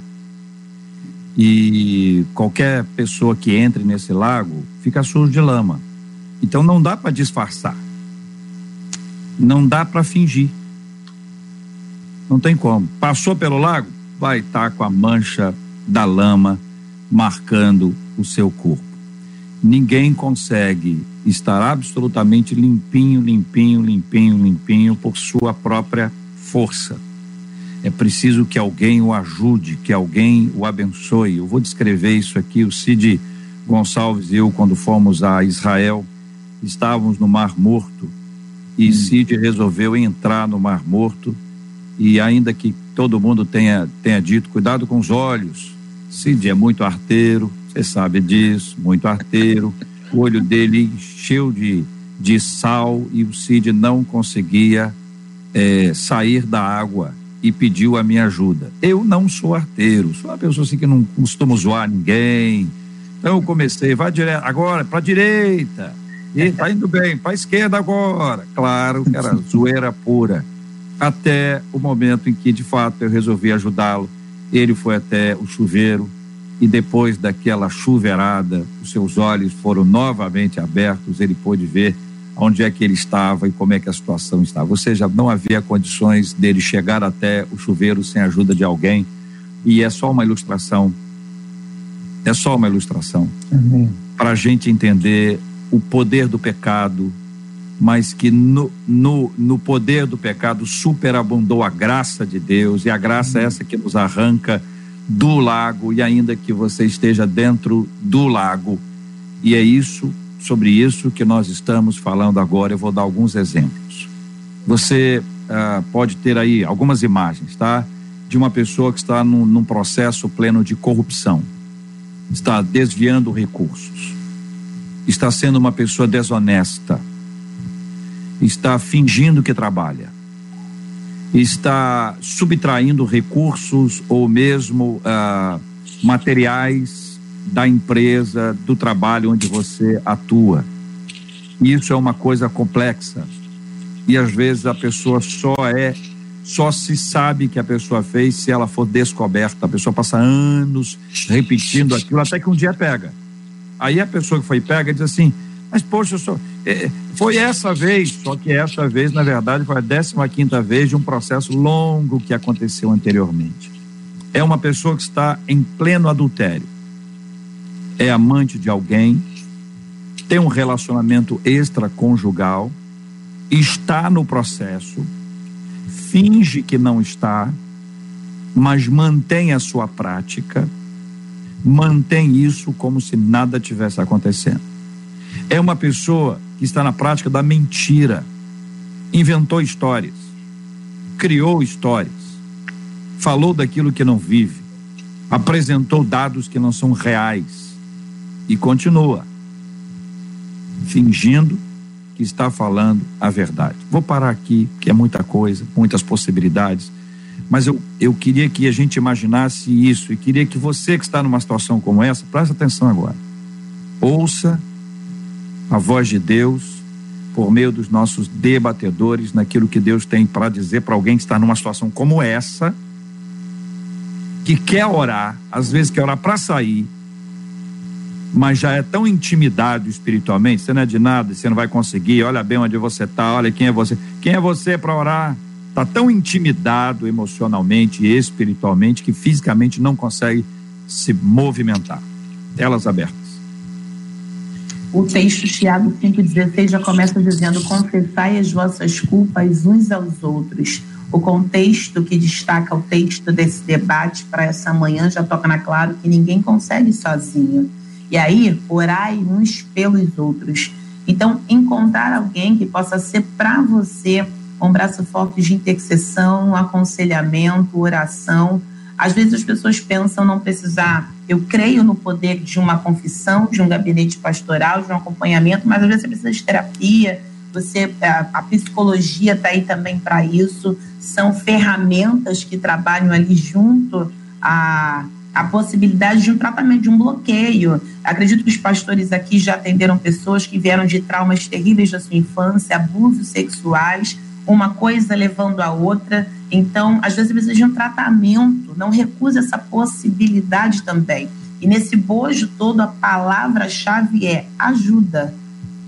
[SPEAKER 1] E qualquer pessoa que entre nesse lago fica sujo de lama. Então não dá para disfarçar. Não dá para fingir. Não tem como. Passou pelo lago, vai estar com a mancha da lama marcando o seu corpo. Ninguém consegue estar absolutamente limpinho, limpinho, limpinho, limpinho por sua própria força. É preciso que alguém o ajude, que alguém o abençoe. Eu vou descrever isso aqui. O Cid Gonçalves e eu, quando fomos a Israel, estávamos no Mar Morto e hum. Cid resolveu entrar no Mar Morto. E ainda que todo mundo tenha, tenha dito, cuidado com os olhos, Cid é muito arteiro, você sabe disso, muito arteiro. O olho dele encheu de, de sal e o Cid não conseguia é, sair da água e pediu a minha ajuda. Eu não sou arteiro, sou uma pessoa assim que não costumo zoar ninguém. Então eu comecei, vai direto, agora para direita. E tá indo bem, para esquerda agora. Claro era zoeira pura. Até o momento em que de fato eu resolvi ajudá-lo. Ele foi até o chuveiro e depois daquela chuveirada, os seus olhos foram novamente abertos, ele pôde ver onde é que ele estava e como é que a situação estava. Ou seja, não havia condições dele chegar até o chuveiro sem a ajuda de alguém. E é só uma ilustração. É só uma ilustração. Para a gente entender o poder do pecado, mas que no, no, no poder do pecado superabundou a graça de Deus, e a graça é essa que nos arranca do lago, e ainda que você esteja dentro do lago. E é isso sobre isso que nós estamos falando agora. Eu vou dar alguns exemplos. Você uh, pode ter aí algumas imagens, tá? De uma pessoa que está num, num processo pleno de corrupção, está desviando recursos, está sendo uma pessoa desonesta, está fingindo que trabalha, está subtraindo recursos ou mesmo uh, materiais da empresa, do trabalho onde você atua. Isso é uma coisa complexa. E às vezes a pessoa só é, só se sabe que a pessoa fez se ela for descoberta. A pessoa passa anos repetindo aquilo até que um dia pega. Aí a pessoa que foi pega diz assim: Mas poxa, só, é, foi essa vez, só que essa vez, na verdade, foi a 15 quinta vez de um processo longo que aconteceu anteriormente. É uma pessoa que está em pleno adultério é amante de alguém, tem um relacionamento extraconjugal, está no processo, finge que não está, mas mantém a sua prática, mantém isso como se nada tivesse acontecendo. É uma pessoa que está na prática da mentira, inventou histórias, criou histórias, falou daquilo que não vive, apresentou dados que não são reais. E continua fingindo que está falando a verdade. Vou parar aqui, que é muita coisa, muitas possibilidades, mas eu, eu queria que a gente imaginasse isso. E queria que você que está numa situação como essa, preste atenção agora. Ouça a voz de Deus por meio dos nossos debatedores naquilo que Deus tem para dizer para alguém que está numa situação como essa, que quer orar, às vezes quer orar para sair, mas já é tão intimidado espiritualmente, você não é de nada, você não vai conseguir, olha bem onde você está, olha quem é você. Quem é você para orar? Está tão intimidado emocionalmente e espiritualmente que fisicamente não consegue se movimentar. Telas abertas.
[SPEAKER 4] O texto Tiago 5,16 já começa dizendo: Confessai as vossas culpas uns aos outros. O contexto que destaca o texto desse debate para essa manhã já toca na claro que ninguém consegue sozinho e aí, orai uns pelos outros. Então, encontrar alguém que possa ser para você um braço forte de intercessão, aconselhamento, oração. Às vezes as pessoas pensam não precisar. Eu creio no poder de uma confissão, de um gabinete pastoral, de um acompanhamento, mas às vezes você precisa de terapia. Você, a, a psicologia está aí também para isso. São ferramentas que trabalham ali junto a a possibilidade de um tratamento, de um bloqueio. Acredito que os pastores aqui já atenderam pessoas que vieram de traumas terríveis da sua infância, abusos sexuais, uma coisa levando a outra. Então, às vezes precisa de um tratamento, não recusa essa possibilidade também. E nesse bojo todo, a palavra-chave é ajuda.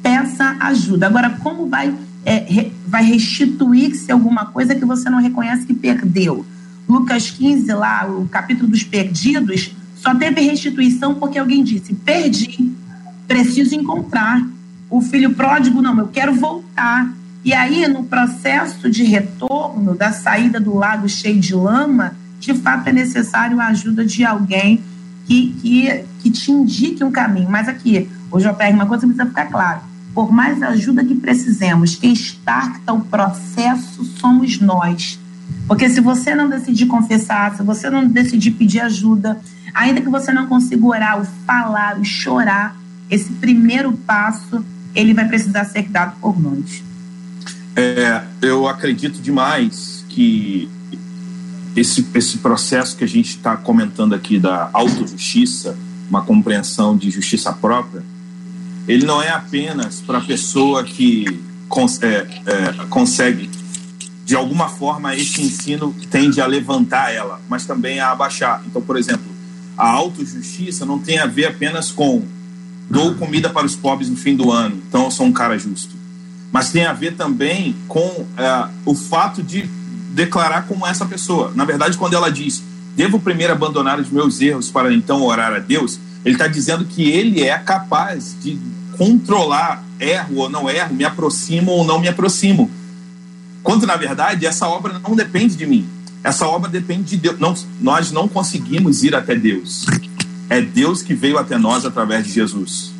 [SPEAKER 4] Peça ajuda. Agora, como vai, é, re, vai restituir-se alguma coisa que você não reconhece que perdeu? Lucas 15, lá, o capítulo dos perdidos, só teve restituição porque alguém disse: perdi, preciso encontrar. O filho pródigo, não, eu quero voltar. E aí, no processo de retorno, da saída do lago cheio de lama, de fato é necessário a ajuda de alguém que, que, que te indique um caminho. Mas aqui, o JR, uma coisa precisa ficar claro: por mais ajuda que precisemos, quem starta o processo somos nós. Porque se você não decidir confessar, se você não decidir pedir ajuda, ainda que você não consiga orar, o falar, o chorar, esse primeiro passo, ele vai precisar ser dado por nós.
[SPEAKER 3] É, eu acredito demais que esse, esse processo que a gente está comentando aqui da autojustiça, uma compreensão de justiça própria, ele não é apenas para a pessoa que cons é, é, consegue, de alguma forma, esse ensino tende a levantar ela, mas também a abaixar. Então, por exemplo, a autojustiça não tem a ver apenas com dou comida para os pobres no fim do ano, então eu sou um cara justo. Mas tem a ver também com é, o fato de declarar como essa pessoa. Na verdade, quando ela diz, devo primeiro abandonar os meus erros para então orar a Deus, ele está dizendo que ele é capaz de controlar, erro ou não erro, me aproximo ou não me aproximo. Quando, na verdade, essa obra não depende de mim. Essa obra depende de Deus. Não, nós não conseguimos ir até Deus. É Deus que veio até nós através de Jesus.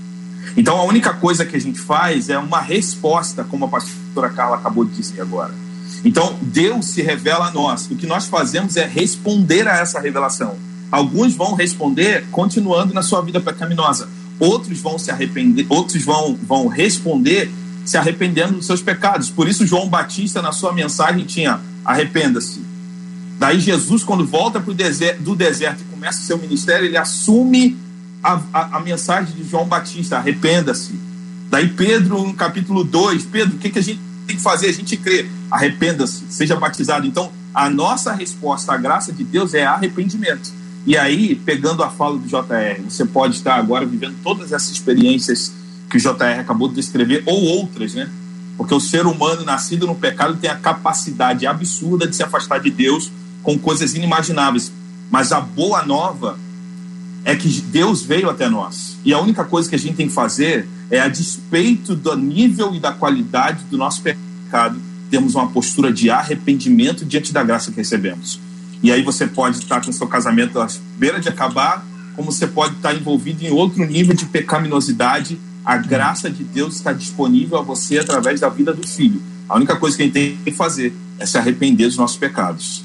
[SPEAKER 3] Então, a única coisa que a gente faz é uma resposta, como a pastora Carla acabou de dizer agora. Então, Deus se revela a nós. O que nós fazemos é responder a essa revelação. Alguns vão responder continuando na sua vida pecaminosa. Outros vão se arrepender, outros vão, vão responder se arrependendo dos seus pecados. Por isso, João Batista, na sua mensagem, tinha arrependa-se. Daí, Jesus, quando volta pro deserto, do deserto e começa o seu ministério, ele assume a, a, a mensagem de João Batista: arrependa-se. Daí, Pedro, no capítulo 2, Pedro, o que, que a gente tem que fazer? A gente crê, arrependa-se, seja batizado. Então, a nossa resposta à graça de Deus é arrependimento. E aí, pegando a fala do JR, você pode estar agora vivendo todas essas experiências que o JR acabou de descrever, ou outras, né? Porque o ser humano nascido no pecado tem a capacidade absurda de se afastar de Deus com coisas inimagináveis. Mas a boa nova é que Deus veio até nós. E a única coisa que a gente tem que fazer é, a despeito do nível e da qualidade do nosso pecado, temos uma postura de arrependimento diante da graça que recebemos. E aí você pode estar com seu casamento à beira de acabar, como você pode estar envolvido em outro nível de pecaminosidade. A graça de Deus está disponível a você através da vida do filho. A única coisa que a gente tem que fazer é se arrepender dos nossos pecados.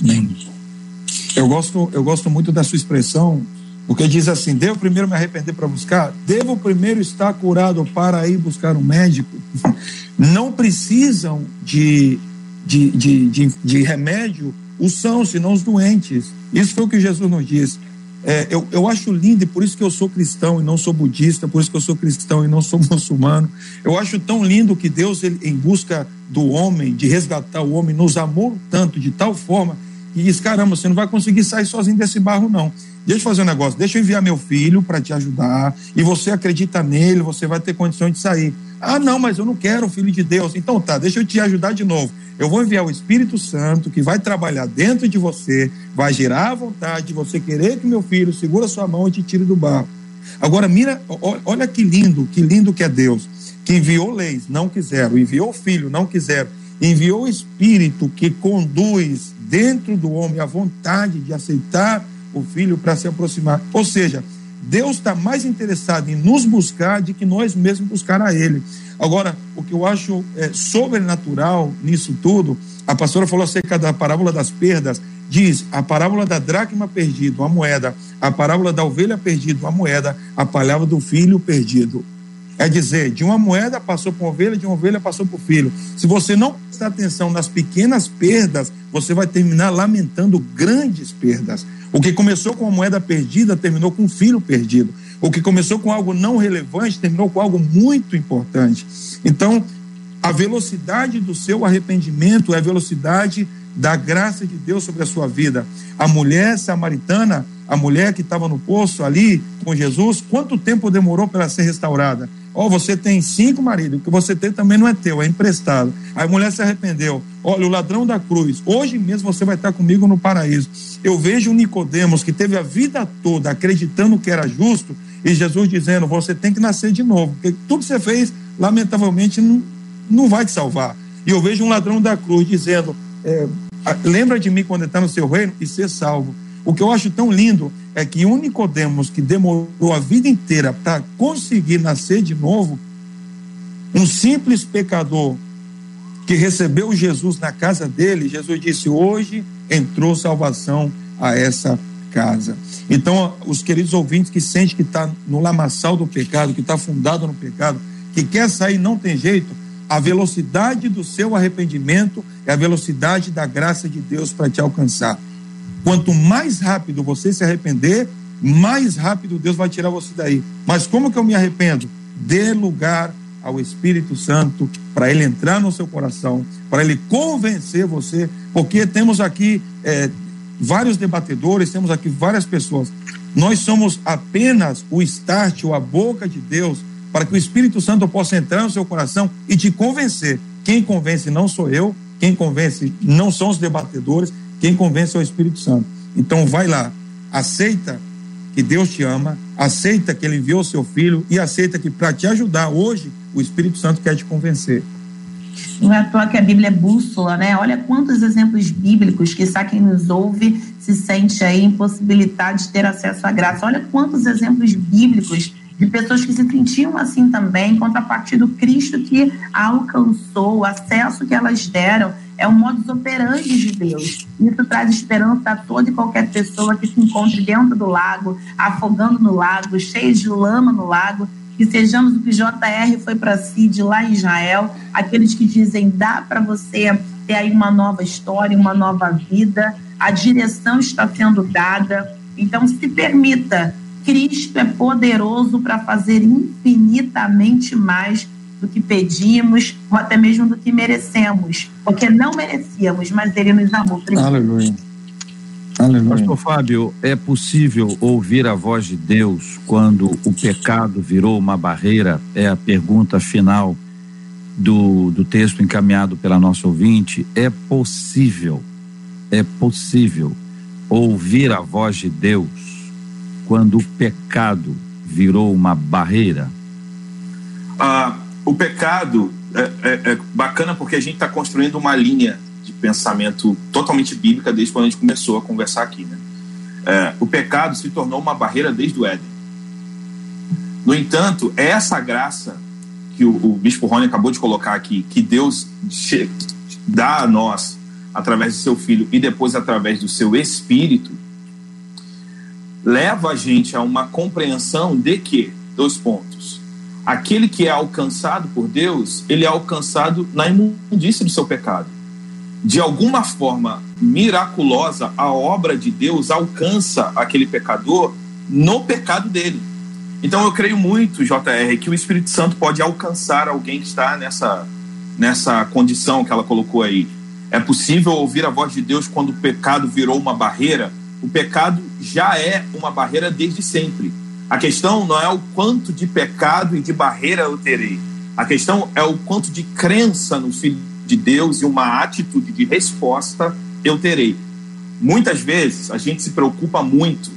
[SPEAKER 5] Eu gosto, eu gosto muito da sua expressão, porque diz assim: devo primeiro me arrepender para buscar? Devo primeiro estar curado para ir buscar um médico? Não precisam de, de, de, de, de remédio os são, senão os doentes. Isso foi o que Jesus nos disse. É, eu, eu acho lindo, e por isso que eu sou cristão e não sou budista, por isso que eu sou cristão e não sou muçulmano. Eu acho tão lindo que Deus, ele, em busca do homem, de resgatar o homem, nos amou tanto, de tal forma, que diz: caramba, você não vai conseguir sair sozinho desse barro, não. Deixa eu fazer um negócio, deixa eu enviar meu filho para te ajudar, e você acredita nele, você vai ter condições de sair. Ah, não, mas eu não quero o filho de Deus. Então tá, deixa eu te ajudar de novo. Eu vou enviar o Espírito Santo que vai trabalhar dentro de você, vai gerar a vontade de você querer que meu filho segura sua mão e te tire do barro. Agora, mira, olha que lindo, que lindo que é Deus, que enviou leis, não quiseram, enviou filho, não quiseram, enviou o Espírito que conduz dentro do homem a vontade de aceitar o filho para se aproximar. Ou seja, Deus está mais interessado em nos buscar do que nós mesmos buscar a Ele. Agora, o que eu acho é, sobrenatural nisso tudo, a pastora falou acerca da parábola das perdas, diz a parábola da dracma perdida, uma moeda, a parábola da ovelha perdida, uma moeda, a palavra do filho perdido. É dizer, de uma moeda passou para uma ovelha, de uma ovelha passou para o filho. Se você não prestar atenção nas pequenas perdas, você vai terminar lamentando grandes perdas. O que começou com uma moeda perdida terminou com um filho perdido. O que começou com algo não relevante terminou com algo muito importante. Então, A velocidade do seu arrependimento é a velocidade da graça de Deus sobre a sua vida. A mulher samaritana, a mulher que estava no poço ali com Jesus, quanto tempo demorou para ela ser restaurada? Ó, oh, você tem cinco maridos, o que você tem também não é teu, é emprestado. Aí a mulher se arrependeu. Olha, o ladrão da cruz, hoje mesmo você vai estar comigo no paraíso. Eu vejo Nicodemos que teve a vida toda acreditando que era justo, e Jesus dizendo: você tem que nascer de novo, porque tudo que você fez, lamentavelmente, não, não vai te salvar. E eu vejo um ladrão da cruz dizendo: é, lembra de mim quando está no seu reino e ser salvo. O que eu acho tão lindo é que o Nicodemos, que demorou a vida inteira para conseguir nascer de novo, um simples pecador que recebeu Jesus na casa dele, Jesus disse: Hoje entrou salvação a essa casa. Então, os queridos ouvintes que sentem que está no lamaçal do pecado, que está fundado no pecado, que quer sair, não tem jeito, a velocidade do seu arrependimento é a velocidade da graça de Deus para te alcançar. Quanto mais rápido você se arrepender, mais rápido Deus vai tirar você daí. Mas como que eu me arrependo? Dê lugar ao Espírito Santo para ele entrar no seu coração, para ele convencer você, porque temos aqui é, vários debatedores, temos aqui várias pessoas. Nós somos apenas o start ou a boca de Deus para que o Espírito Santo possa entrar no seu coração e te convencer. Quem convence não sou eu, quem convence não são os debatedores, quem convence é o Espírito Santo. Então vai lá, aceita que Deus te ama, aceita que Ele enviou seu filho e aceita que para te ajudar hoje o Espírito Santo quer te convencer.
[SPEAKER 4] Não é à toa que a Bíblia é bússola, né? Olha quantos exemplos bíblicos que só quem nos ouve se sente aí impossibilitado de ter acesso à graça. Olha quantos exemplos bíblicos de pessoas que se sentiam assim também, contrapartida do Cristo que alcançou, o acesso que elas deram, é o modus operandi de Deus. Isso traz esperança a toda e qualquer pessoa que se encontre dentro do lago, afogando no lago, cheio de lama no lago, que sejamos o que JR foi para si de lá em Israel, aqueles que dizem dá para você ter aí uma nova história, uma nova vida, a direção está sendo dada. Então se permita Cristo é poderoso para fazer infinitamente mais do que pedimos ou até mesmo do que merecemos, porque não merecíamos, mas Ele nos amou primeiro.
[SPEAKER 5] Aleluia.
[SPEAKER 1] Aleluia. Pastor Fábio, é possível ouvir a voz de Deus quando o pecado virou uma barreira? É a pergunta final do, do texto encaminhado pela nossa ouvinte. É possível, é possível ouvir a voz de Deus quando o pecado virou uma barreira?
[SPEAKER 3] Ah, o pecado é, é, é bacana porque a gente está construindo uma linha de pensamento totalmente bíblica desde quando a gente começou a conversar aqui. Né? É, o pecado se tornou uma barreira desde o Éden. No entanto, é essa graça que o, o Bispo Rony acabou de colocar aqui, que Deus dá a nós através do seu Filho e depois através do seu Espírito, leva a gente a uma compreensão de que, dois pontos, aquele que é alcançado por Deus, ele é alcançado na imundícia do seu pecado. De alguma forma miraculosa, a obra de Deus alcança aquele pecador no pecado dele. Então eu creio muito, JR, que o Espírito Santo pode alcançar alguém que está nessa, nessa condição que ela colocou aí. É possível ouvir a voz de Deus quando o pecado virou uma barreira? o pecado já é uma barreira desde sempre. A questão não é o quanto de pecado e de barreira eu terei. A questão é o quanto de crença no Filho de Deus e uma atitude de resposta eu terei. Muitas vezes a gente se preocupa muito,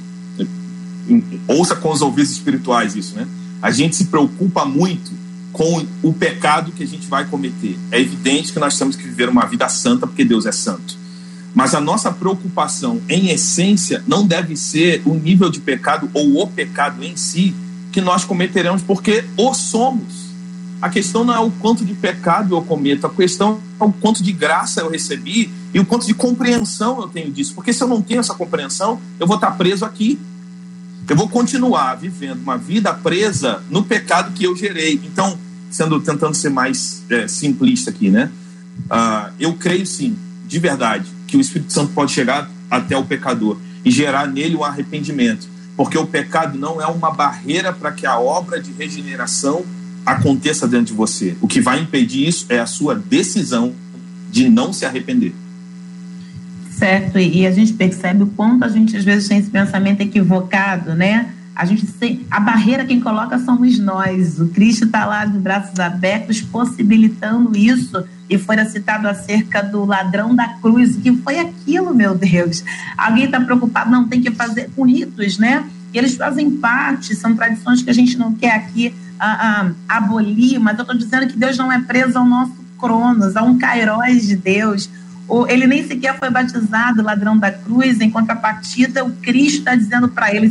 [SPEAKER 3] ouça com os ouvidos espirituais isso, né? A gente se preocupa muito com o pecado que a gente vai cometer. É evidente que nós temos que viver uma vida santa porque Deus é santo. Mas a nossa preocupação, em essência, não deve ser o nível de pecado ou o pecado em si que nós cometeremos, porque o somos. A questão não é o quanto de pecado eu cometo, a questão é o quanto de graça eu recebi e o quanto de compreensão eu tenho disso. Porque se eu não tenho essa compreensão, eu vou estar preso aqui. Eu vou continuar vivendo uma vida presa no pecado que eu gerei. Então, sendo tentando ser mais é, simplista aqui, né? Uh, eu creio sim, de verdade, que o Espírito Santo pode chegar até o pecador e gerar nele um arrependimento, porque o pecado não é uma barreira para que a obra de regeneração aconteça dentro de você. O que vai impedir isso é a sua decisão de não se arrepender.
[SPEAKER 4] Certo, e a gente percebe o quanto a gente às vezes tem esse pensamento equivocado, né? A gente tem, a barreira quem coloca somos nós. O Cristo está lá de braços abertos, possibilitando isso. E foi citado acerca do ladrão da cruz. que foi aquilo, meu Deus? Alguém está preocupado? Não, tem que fazer com ritos, né? E eles fazem parte, são tradições que a gente não quer aqui ah, ah, abolir, mas eu estou dizendo que Deus não é preso ao nosso cronos, a um kairóis de Deus. Ele nem sequer foi batizado, ladrão da cruz, em contrapartida, o Cristo está dizendo para ele: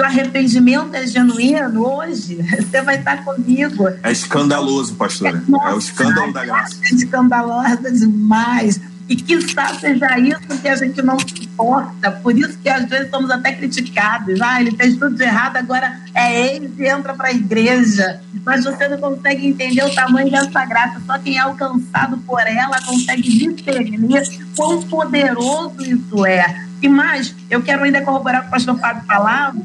[SPEAKER 4] se o arrependimento é genuíno hoje, você vai estar comigo.
[SPEAKER 3] É escandaloso, pastora. É, é o escândalo da graça.
[SPEAKER 4] É escandalosa demais. E que seja isso que a gente não suporta. Por isso que às vezes somos até criticados. Ah, ele fez tudo de errado, agora é ele que entra para a igreja. Mas você não consegue entender o tamanho dessa graça. Só quem é alcançado por ela consegue discernir quão poderoso isso é. E mais, eu quero ainda corroborar o que o pastor Fábio falava.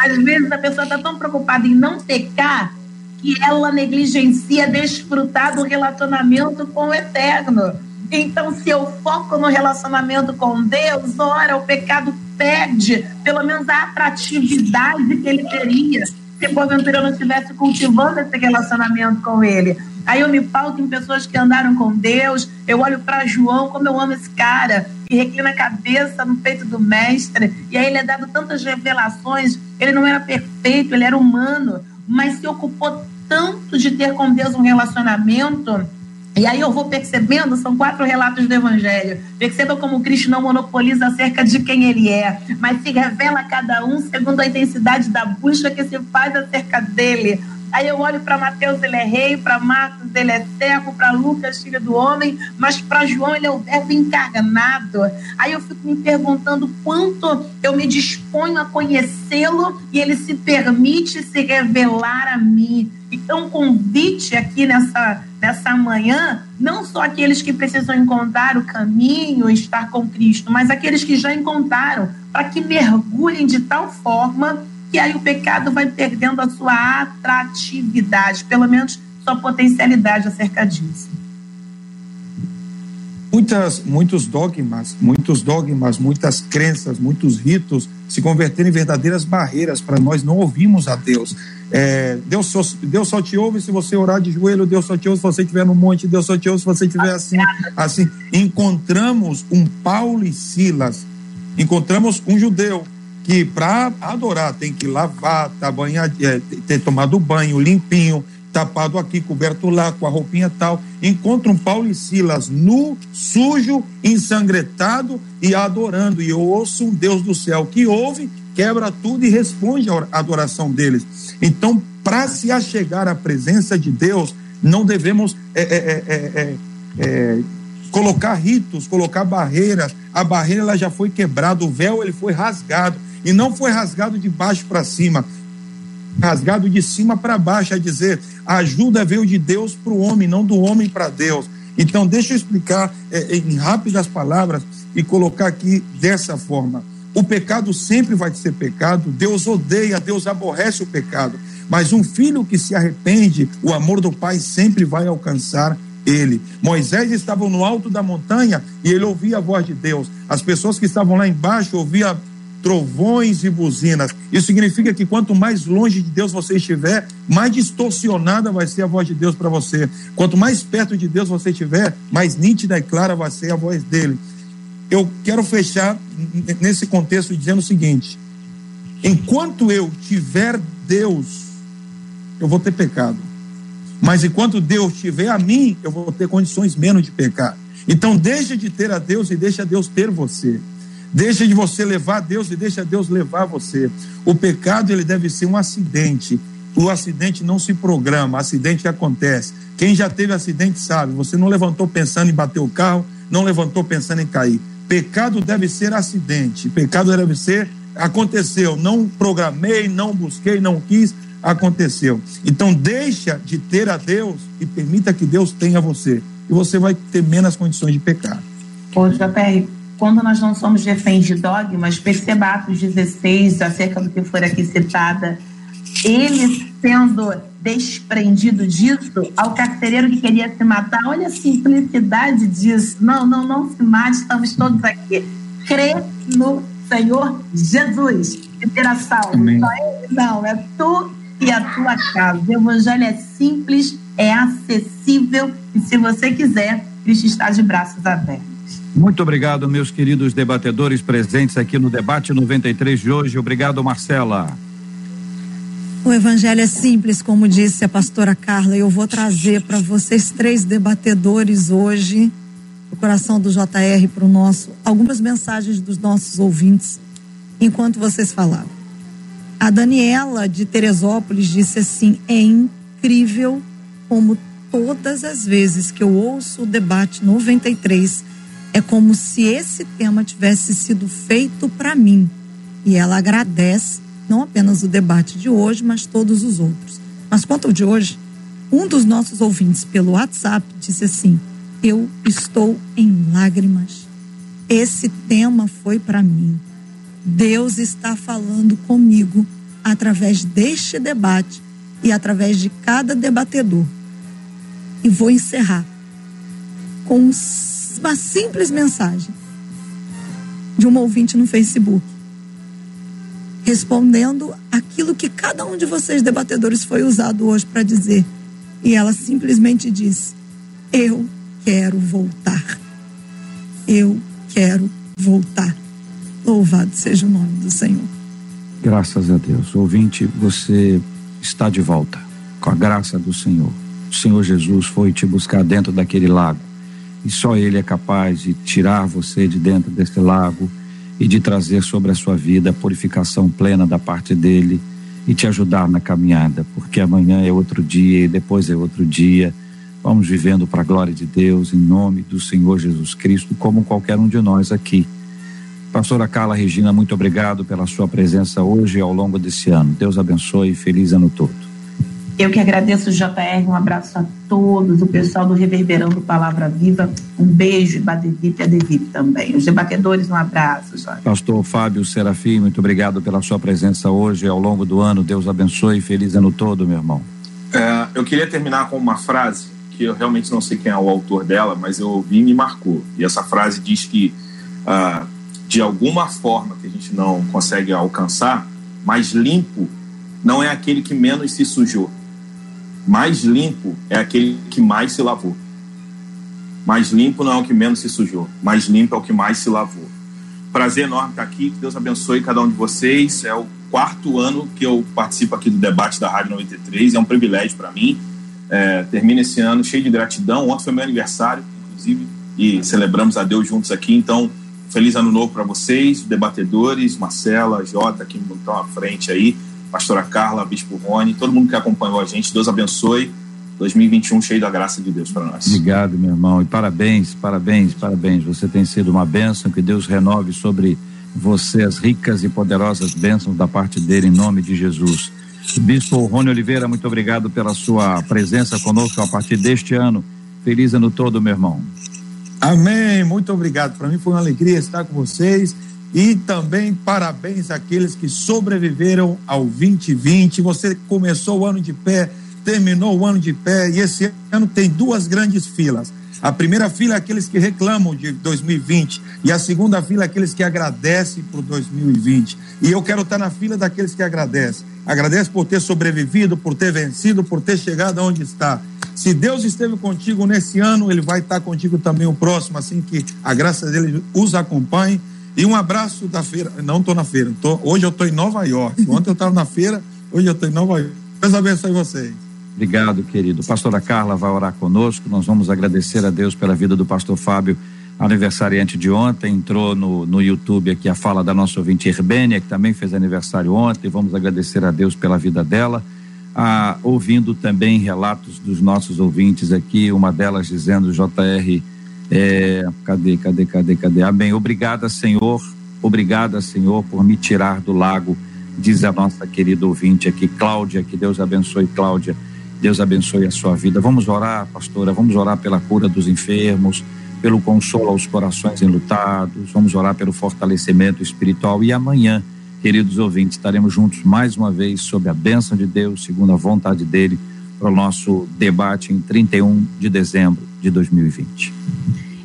[SPEAKER 4] Às vezes a pessoa está tão preocupada em não pecar que ela negligencia desfrutar do relacionamento com o eterno. Então, se eu foco no relacionamento com Deus, ora, o pecado perde pelo menos a atratividade que ele teria se porventura eu não estivesse cultivando esse relacionamento com ele. Aí eu me pauto em pessoas que andaram com Deus, eu olho para João, como eu amo esse cara, que reclina a cabeça no peito do mestre, e aí ele é dado tantas revelações, ele não era perfeito, ele era humano, mas se ocupou tanto de ter com Deus um relacionamento e aí eu vou percebendo, são quatro relatos do Evangelho. Perceba como Cristo não monopoliza acerca de quem ele é, mas se revela a cada um segundo a intensidade da busca que se faz acerca dele. Aí eu olho para Mateus, ele é rei, para Marcos, ele é servo, para Lucas, filho do homem, mas para João, ele é o verbo encarnado. Aí eu fico me perguntando quanto eu me disponho a conhecê-lo e ele se permite se revelar a mim. Então, convite aqui nessa, nessa manhã, não só aqueles que precisam encontrar o caminho, estar com Cristo, mas aqueles que já encontraram, para que mergulhem de tal forma que aí o pecado vai perdendo a sua atratividade, pelo menos sua potencialidade acerca disso.
[SPEAKER 5] Muitas, muitos dogmas, muitos dogmas, muitas crenças, muitos ritos se converteram em verdadeiras barreiras para nós não ouvirmos a Deus. É, Deus, só, Deus só te ouve se você orar de joelho, Deus só te ouve se você estiver no monte, Deus só te ouve se você estiver assim, assim. Encontramos um Paulo e Silas, encontramos um judeu que para adorar tem que lavar, tá banhado, é, ter tomado banho limpinho, tapado aqui, coberto lá, com a roupinha tal. Encontra um Paulo e Silas nu, sujo, ensangretado e adorando. E eu ouço um Deus do céu que ouve, quebra tudo e responde à adoração deles. Então, para se achegar à presença de Deus, não devemos é, é, é, é colocar ritos, colocar barreiras. A barreira ela já foi quebrada, o véu ele foi rasgado e não foi rasgado de baixo para cima, rasgado de cima para baixo, a dizer, a ajuda veio de Deus para o homem, não do homem para Deus. Então, deixa eu explicar é, em rápidas palavras e colocar aqui dessa forma. O pecado sempre vai ser pecado, Deus odeia, Deus aborrece o pecado, mas um filho que se arrepende, o amor do pai sempre vai alcançar ele. Moisés estava no alto da montanha e ele ouvia a voz de Deus. As pessoas que estavam lá embaixo ouviam trovões e buzinas. Isso significa que quanto mais longe de Deus você estiver, mais distorcionada vai ser a voz de Deus para você. Quanto mais perto de Deus você estiver, mais nítida e clara vai ser a voz dele. Eu quero fechar nesse contexto dizendo o seguinte: enquanto eu tiver Deus, eu vou ter pecado. Mas enquanto Deus tiver a mim, eu vou ter condições menos de pecar. Então deixa de ter a Deus e deixa Deus ter você. Deixa de você levar Deus e deixa Deus levar você. O pecado ele deve ser um acidente. O acidente não se programa, acidente acontece. Quem já teve acidente sabe, você não levantou pensando em bater o carro, não levantou pensando em cair. Pecado deve ser acidente. Pecado deve ser aconteceu, não programei, não busquei, não quis, aconteceu. Então deixa de ter a Deus e permita que Deus tenha você. E você vai ter menos condições de pecar.
[SPEAKER 4] Ô, JPR, quando nós não somos reféns de dogmas, perceba Atos 16, acerca do que for aqui citada, eles sendo desprendido disso, ao carcereiro que queria se matar, olha a simplicidade disso. Não, não, não se mate, estamos todos aqui. Crê no Senhor Jesus e terá salvo. Só ele não, é tu e a tua casa. O evangelho é simples, é acessível e se você quiser, Cristo está de braços abertos.
[SPEAKER 1] Muito obrigado, meus queridos debatedores presentes aqui no debate 93 de hoje. Obrigado, Marcela.
[SPEAKER 2] O evangelho é simples, como disse a pastora Carla, eu vou trazer para vocês três debatedores hoje, o coração do JR para o nosso, algumas mensagens dos nossos ouvintes, enquanto vocês falavam. A Daniela de Teresópolis disse assim: é incrível como todas as vezes que eu ouço o debate 93, é como se esse tema tivesse sido feito para mim. E ela agradece não apenas o debate de hoje, mas todos os outros. Mas quanto ao de hoje, um dos nossos ouvintes pelo WhatsApp disse assim: Eu estou em lágrimas. Esse tema foi para mim. Deus está falando comigo através deste debate e através de cada debatedor. E vou encerrar com uma simples mensagem de uma ouvinte no Facebook respondendo aquilo que cada um de vocês debatedores foi usado hoje para dizer. E ela simplesmente disse: Eu quero voltar. Eu quero voltar. Louvado seja o nome do Senhor.
[SPEAKER 1] Graças a Deus. Ouvinte, você está de volta com a graça do Senhor. O Senhor Jesus foi te buscar dentro daquele lago e só Ele é capaz de tirar você de dentro desse lago e de trazer sobre a sua vida a purificação plena da parte dele e te ajudar na caminhada, porque amanhã é outro dia e depois é outro dia. Vamos vivendo para a glória de Deus, em nome do Senhor Jesus Cristo, como qualquer um de nós aqui. Pastora Carla Regina, muito obrigado pela sua presença hoje e ao longo desse ano. Deus abençoe e feliz ano todo.
[SPEAKER 4] Eu que agradeço, JR, um abraço a todos, o pessoal do Reverberando Palavra Viva, um beijo, Badevip e Adevip também. Os debatedores, um abraço, Jorge.
[SPEAKER 1] Pastor Fábio Serafim, muito obrigado pela sua presença hoje e ao longo do ano. Deus abençoe e feliz ano todo, meu irmão.
[SPEAKER 3] É, eu queria terminar com uma frase que eu realmente não sei quem é o autor dela, mas eu ouvi e me marcou. E essa frase diz que, ah, de alguma forma que a gente não consegue alcançar, mais limpo não é aquele que menos se sujou mais limpo é aquele que mais se lavou. Mais limpo não é o que menos se sujou. Mais limpo é o que mais se lavou. Prazer enorme estar aqui. Que Deus abençoe cada um de vocês. É o quarto ano que eu participo aqui do debate da Rádio 93. É um privilégio para mim. É, termina esse ano cheio de gratidão. Ontem foi meu aniversário, inclusive, e celebramos a Deus juntos aqui. Então, feliz ano novo para vocês, debatedores, Marcela, Jota, que estão à frente aí pastora Carla, bispo Rony, todo mundo que acompanhou a gente. Deus abençoe. 2021 cheio da graça de Deus para nós.
[SPEAKER 1] Obrigado, meu irmão. E parabéns, parabéns, parabéns. Você tem sido uma bênção. Que Deus renove sobre você as ricas e poderosas bênçãos da parte dele, em nome de Jesus. Bispo Rony Oliveira, muito obrigado pela sua presença conosco a partir deste ano. Feliz ano todo, meu irmão.
[SPEAKER 5] Amém. Muito obrigado. Para mim foi uma alegria estar com vocês e também parabéns àqueles que sobreviveram ao 2020. Você começou o ano de pé, terminou o ano de pé, e esse ano tem duas grandes filas. A primeira fila é aqueles que reclamam de 2020 e a segunda fila é aqueles que agradecem por 2020. E eu quero estar na fila daqueles que agradecem. Agradece por ter sobrevivido, por ter vencido, por ter chegado onde está. Se Deus esteve contigo nesse ano, Ele vai estar contigo também o próximo, assim que a graça dele os acompanhe e um abraço da feira. Não estou na feira, tô, hoje eu estou em Nova York. Ontem eu estava na feira, hoje eu estou em Nova York. Deus abençoe vocês.
[SPEAKER 1] Obrigado, querido. Pastora Carla vai orar conosco. Nós vamos agradecer a Deus pela vida do pastor Fábio, aniversariante de ontem. Entrou no, no YouTube aqui a fala da nossa ouvinte Herbênia, que também fez aniversário ontem. Vamos agradecer a Deus pela vida dela. Ah, ouvindo também relatos dos nossos ouvintes aqui, uma delas dizendo, JR, é, cadê, cadê, cadê, cadê? Amém. Obrigada, Senhor. Obrigada, Senhor, por me tirar do lago, diz a nossa querida ouvinte aqui, Cláudia. Que Deus abençoe, Cláudia. Deus abençoe a sua vida. Vamos orar, pastora. Vamos orar pela cura dos enfermos, pelo consolo aos corações enlutados. Vamos orar pelo fortalecimento espiritual. E amanhã, queridos ouvintes, estaremos juntos mais uma vez sob a bênção de Deus, segundo a vontade dele, para o nosso debate em 31 de dezembro de 2020.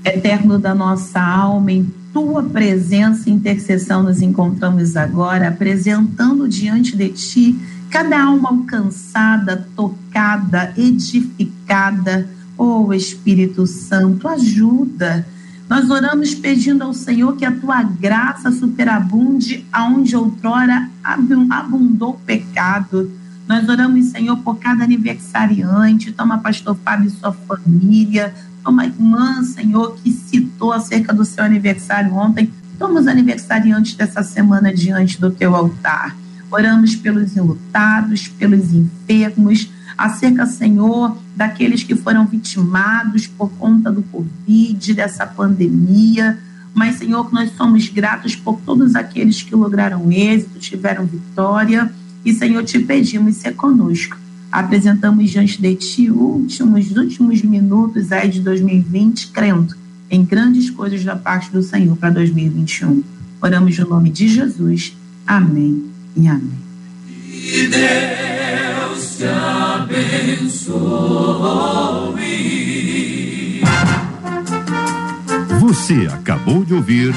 [SPEAKER 4] Eterno da nossa alma, em tua presença e intercessão nos encontramos agora, apresentando diante de ti cada alma alcançada, tocada, edificada. Oh Espírito Santo, ajuda. Nós oramos pedindo ao Senhor que a tua graça superabunde aonde outrora abundou o pecado. Nós oramos, Senhor, por cada aniversariante. Toma pastor Fábio e sua família. Toma irmã, Senhor, que citou acerca do seu aniversário ontem. Toma os aniversariantes dessa semana diante do teu altar. Oramos pelos enlutados, pelos enfermos, acerca, Senhor, daqueles que foram vitimados por conta do Covid, dessa pandemia. Mas, Senhor, que nós somos gratos por todos aqueles que lograram êxito, tiveram vitória. E, Senhor, te pedimos ser conosco. Apresentamos diante de Ti últimos, últimos minutos aí de 2020, crendo em grandes coisas da parte do Senhor para 2021. Oramos no nome de Jesus. Amém e amém.
[SPEAKER 6] Que Deus te abençoe. Você acabou de ouvir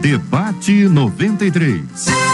[SPEAKER 6] Debate 93.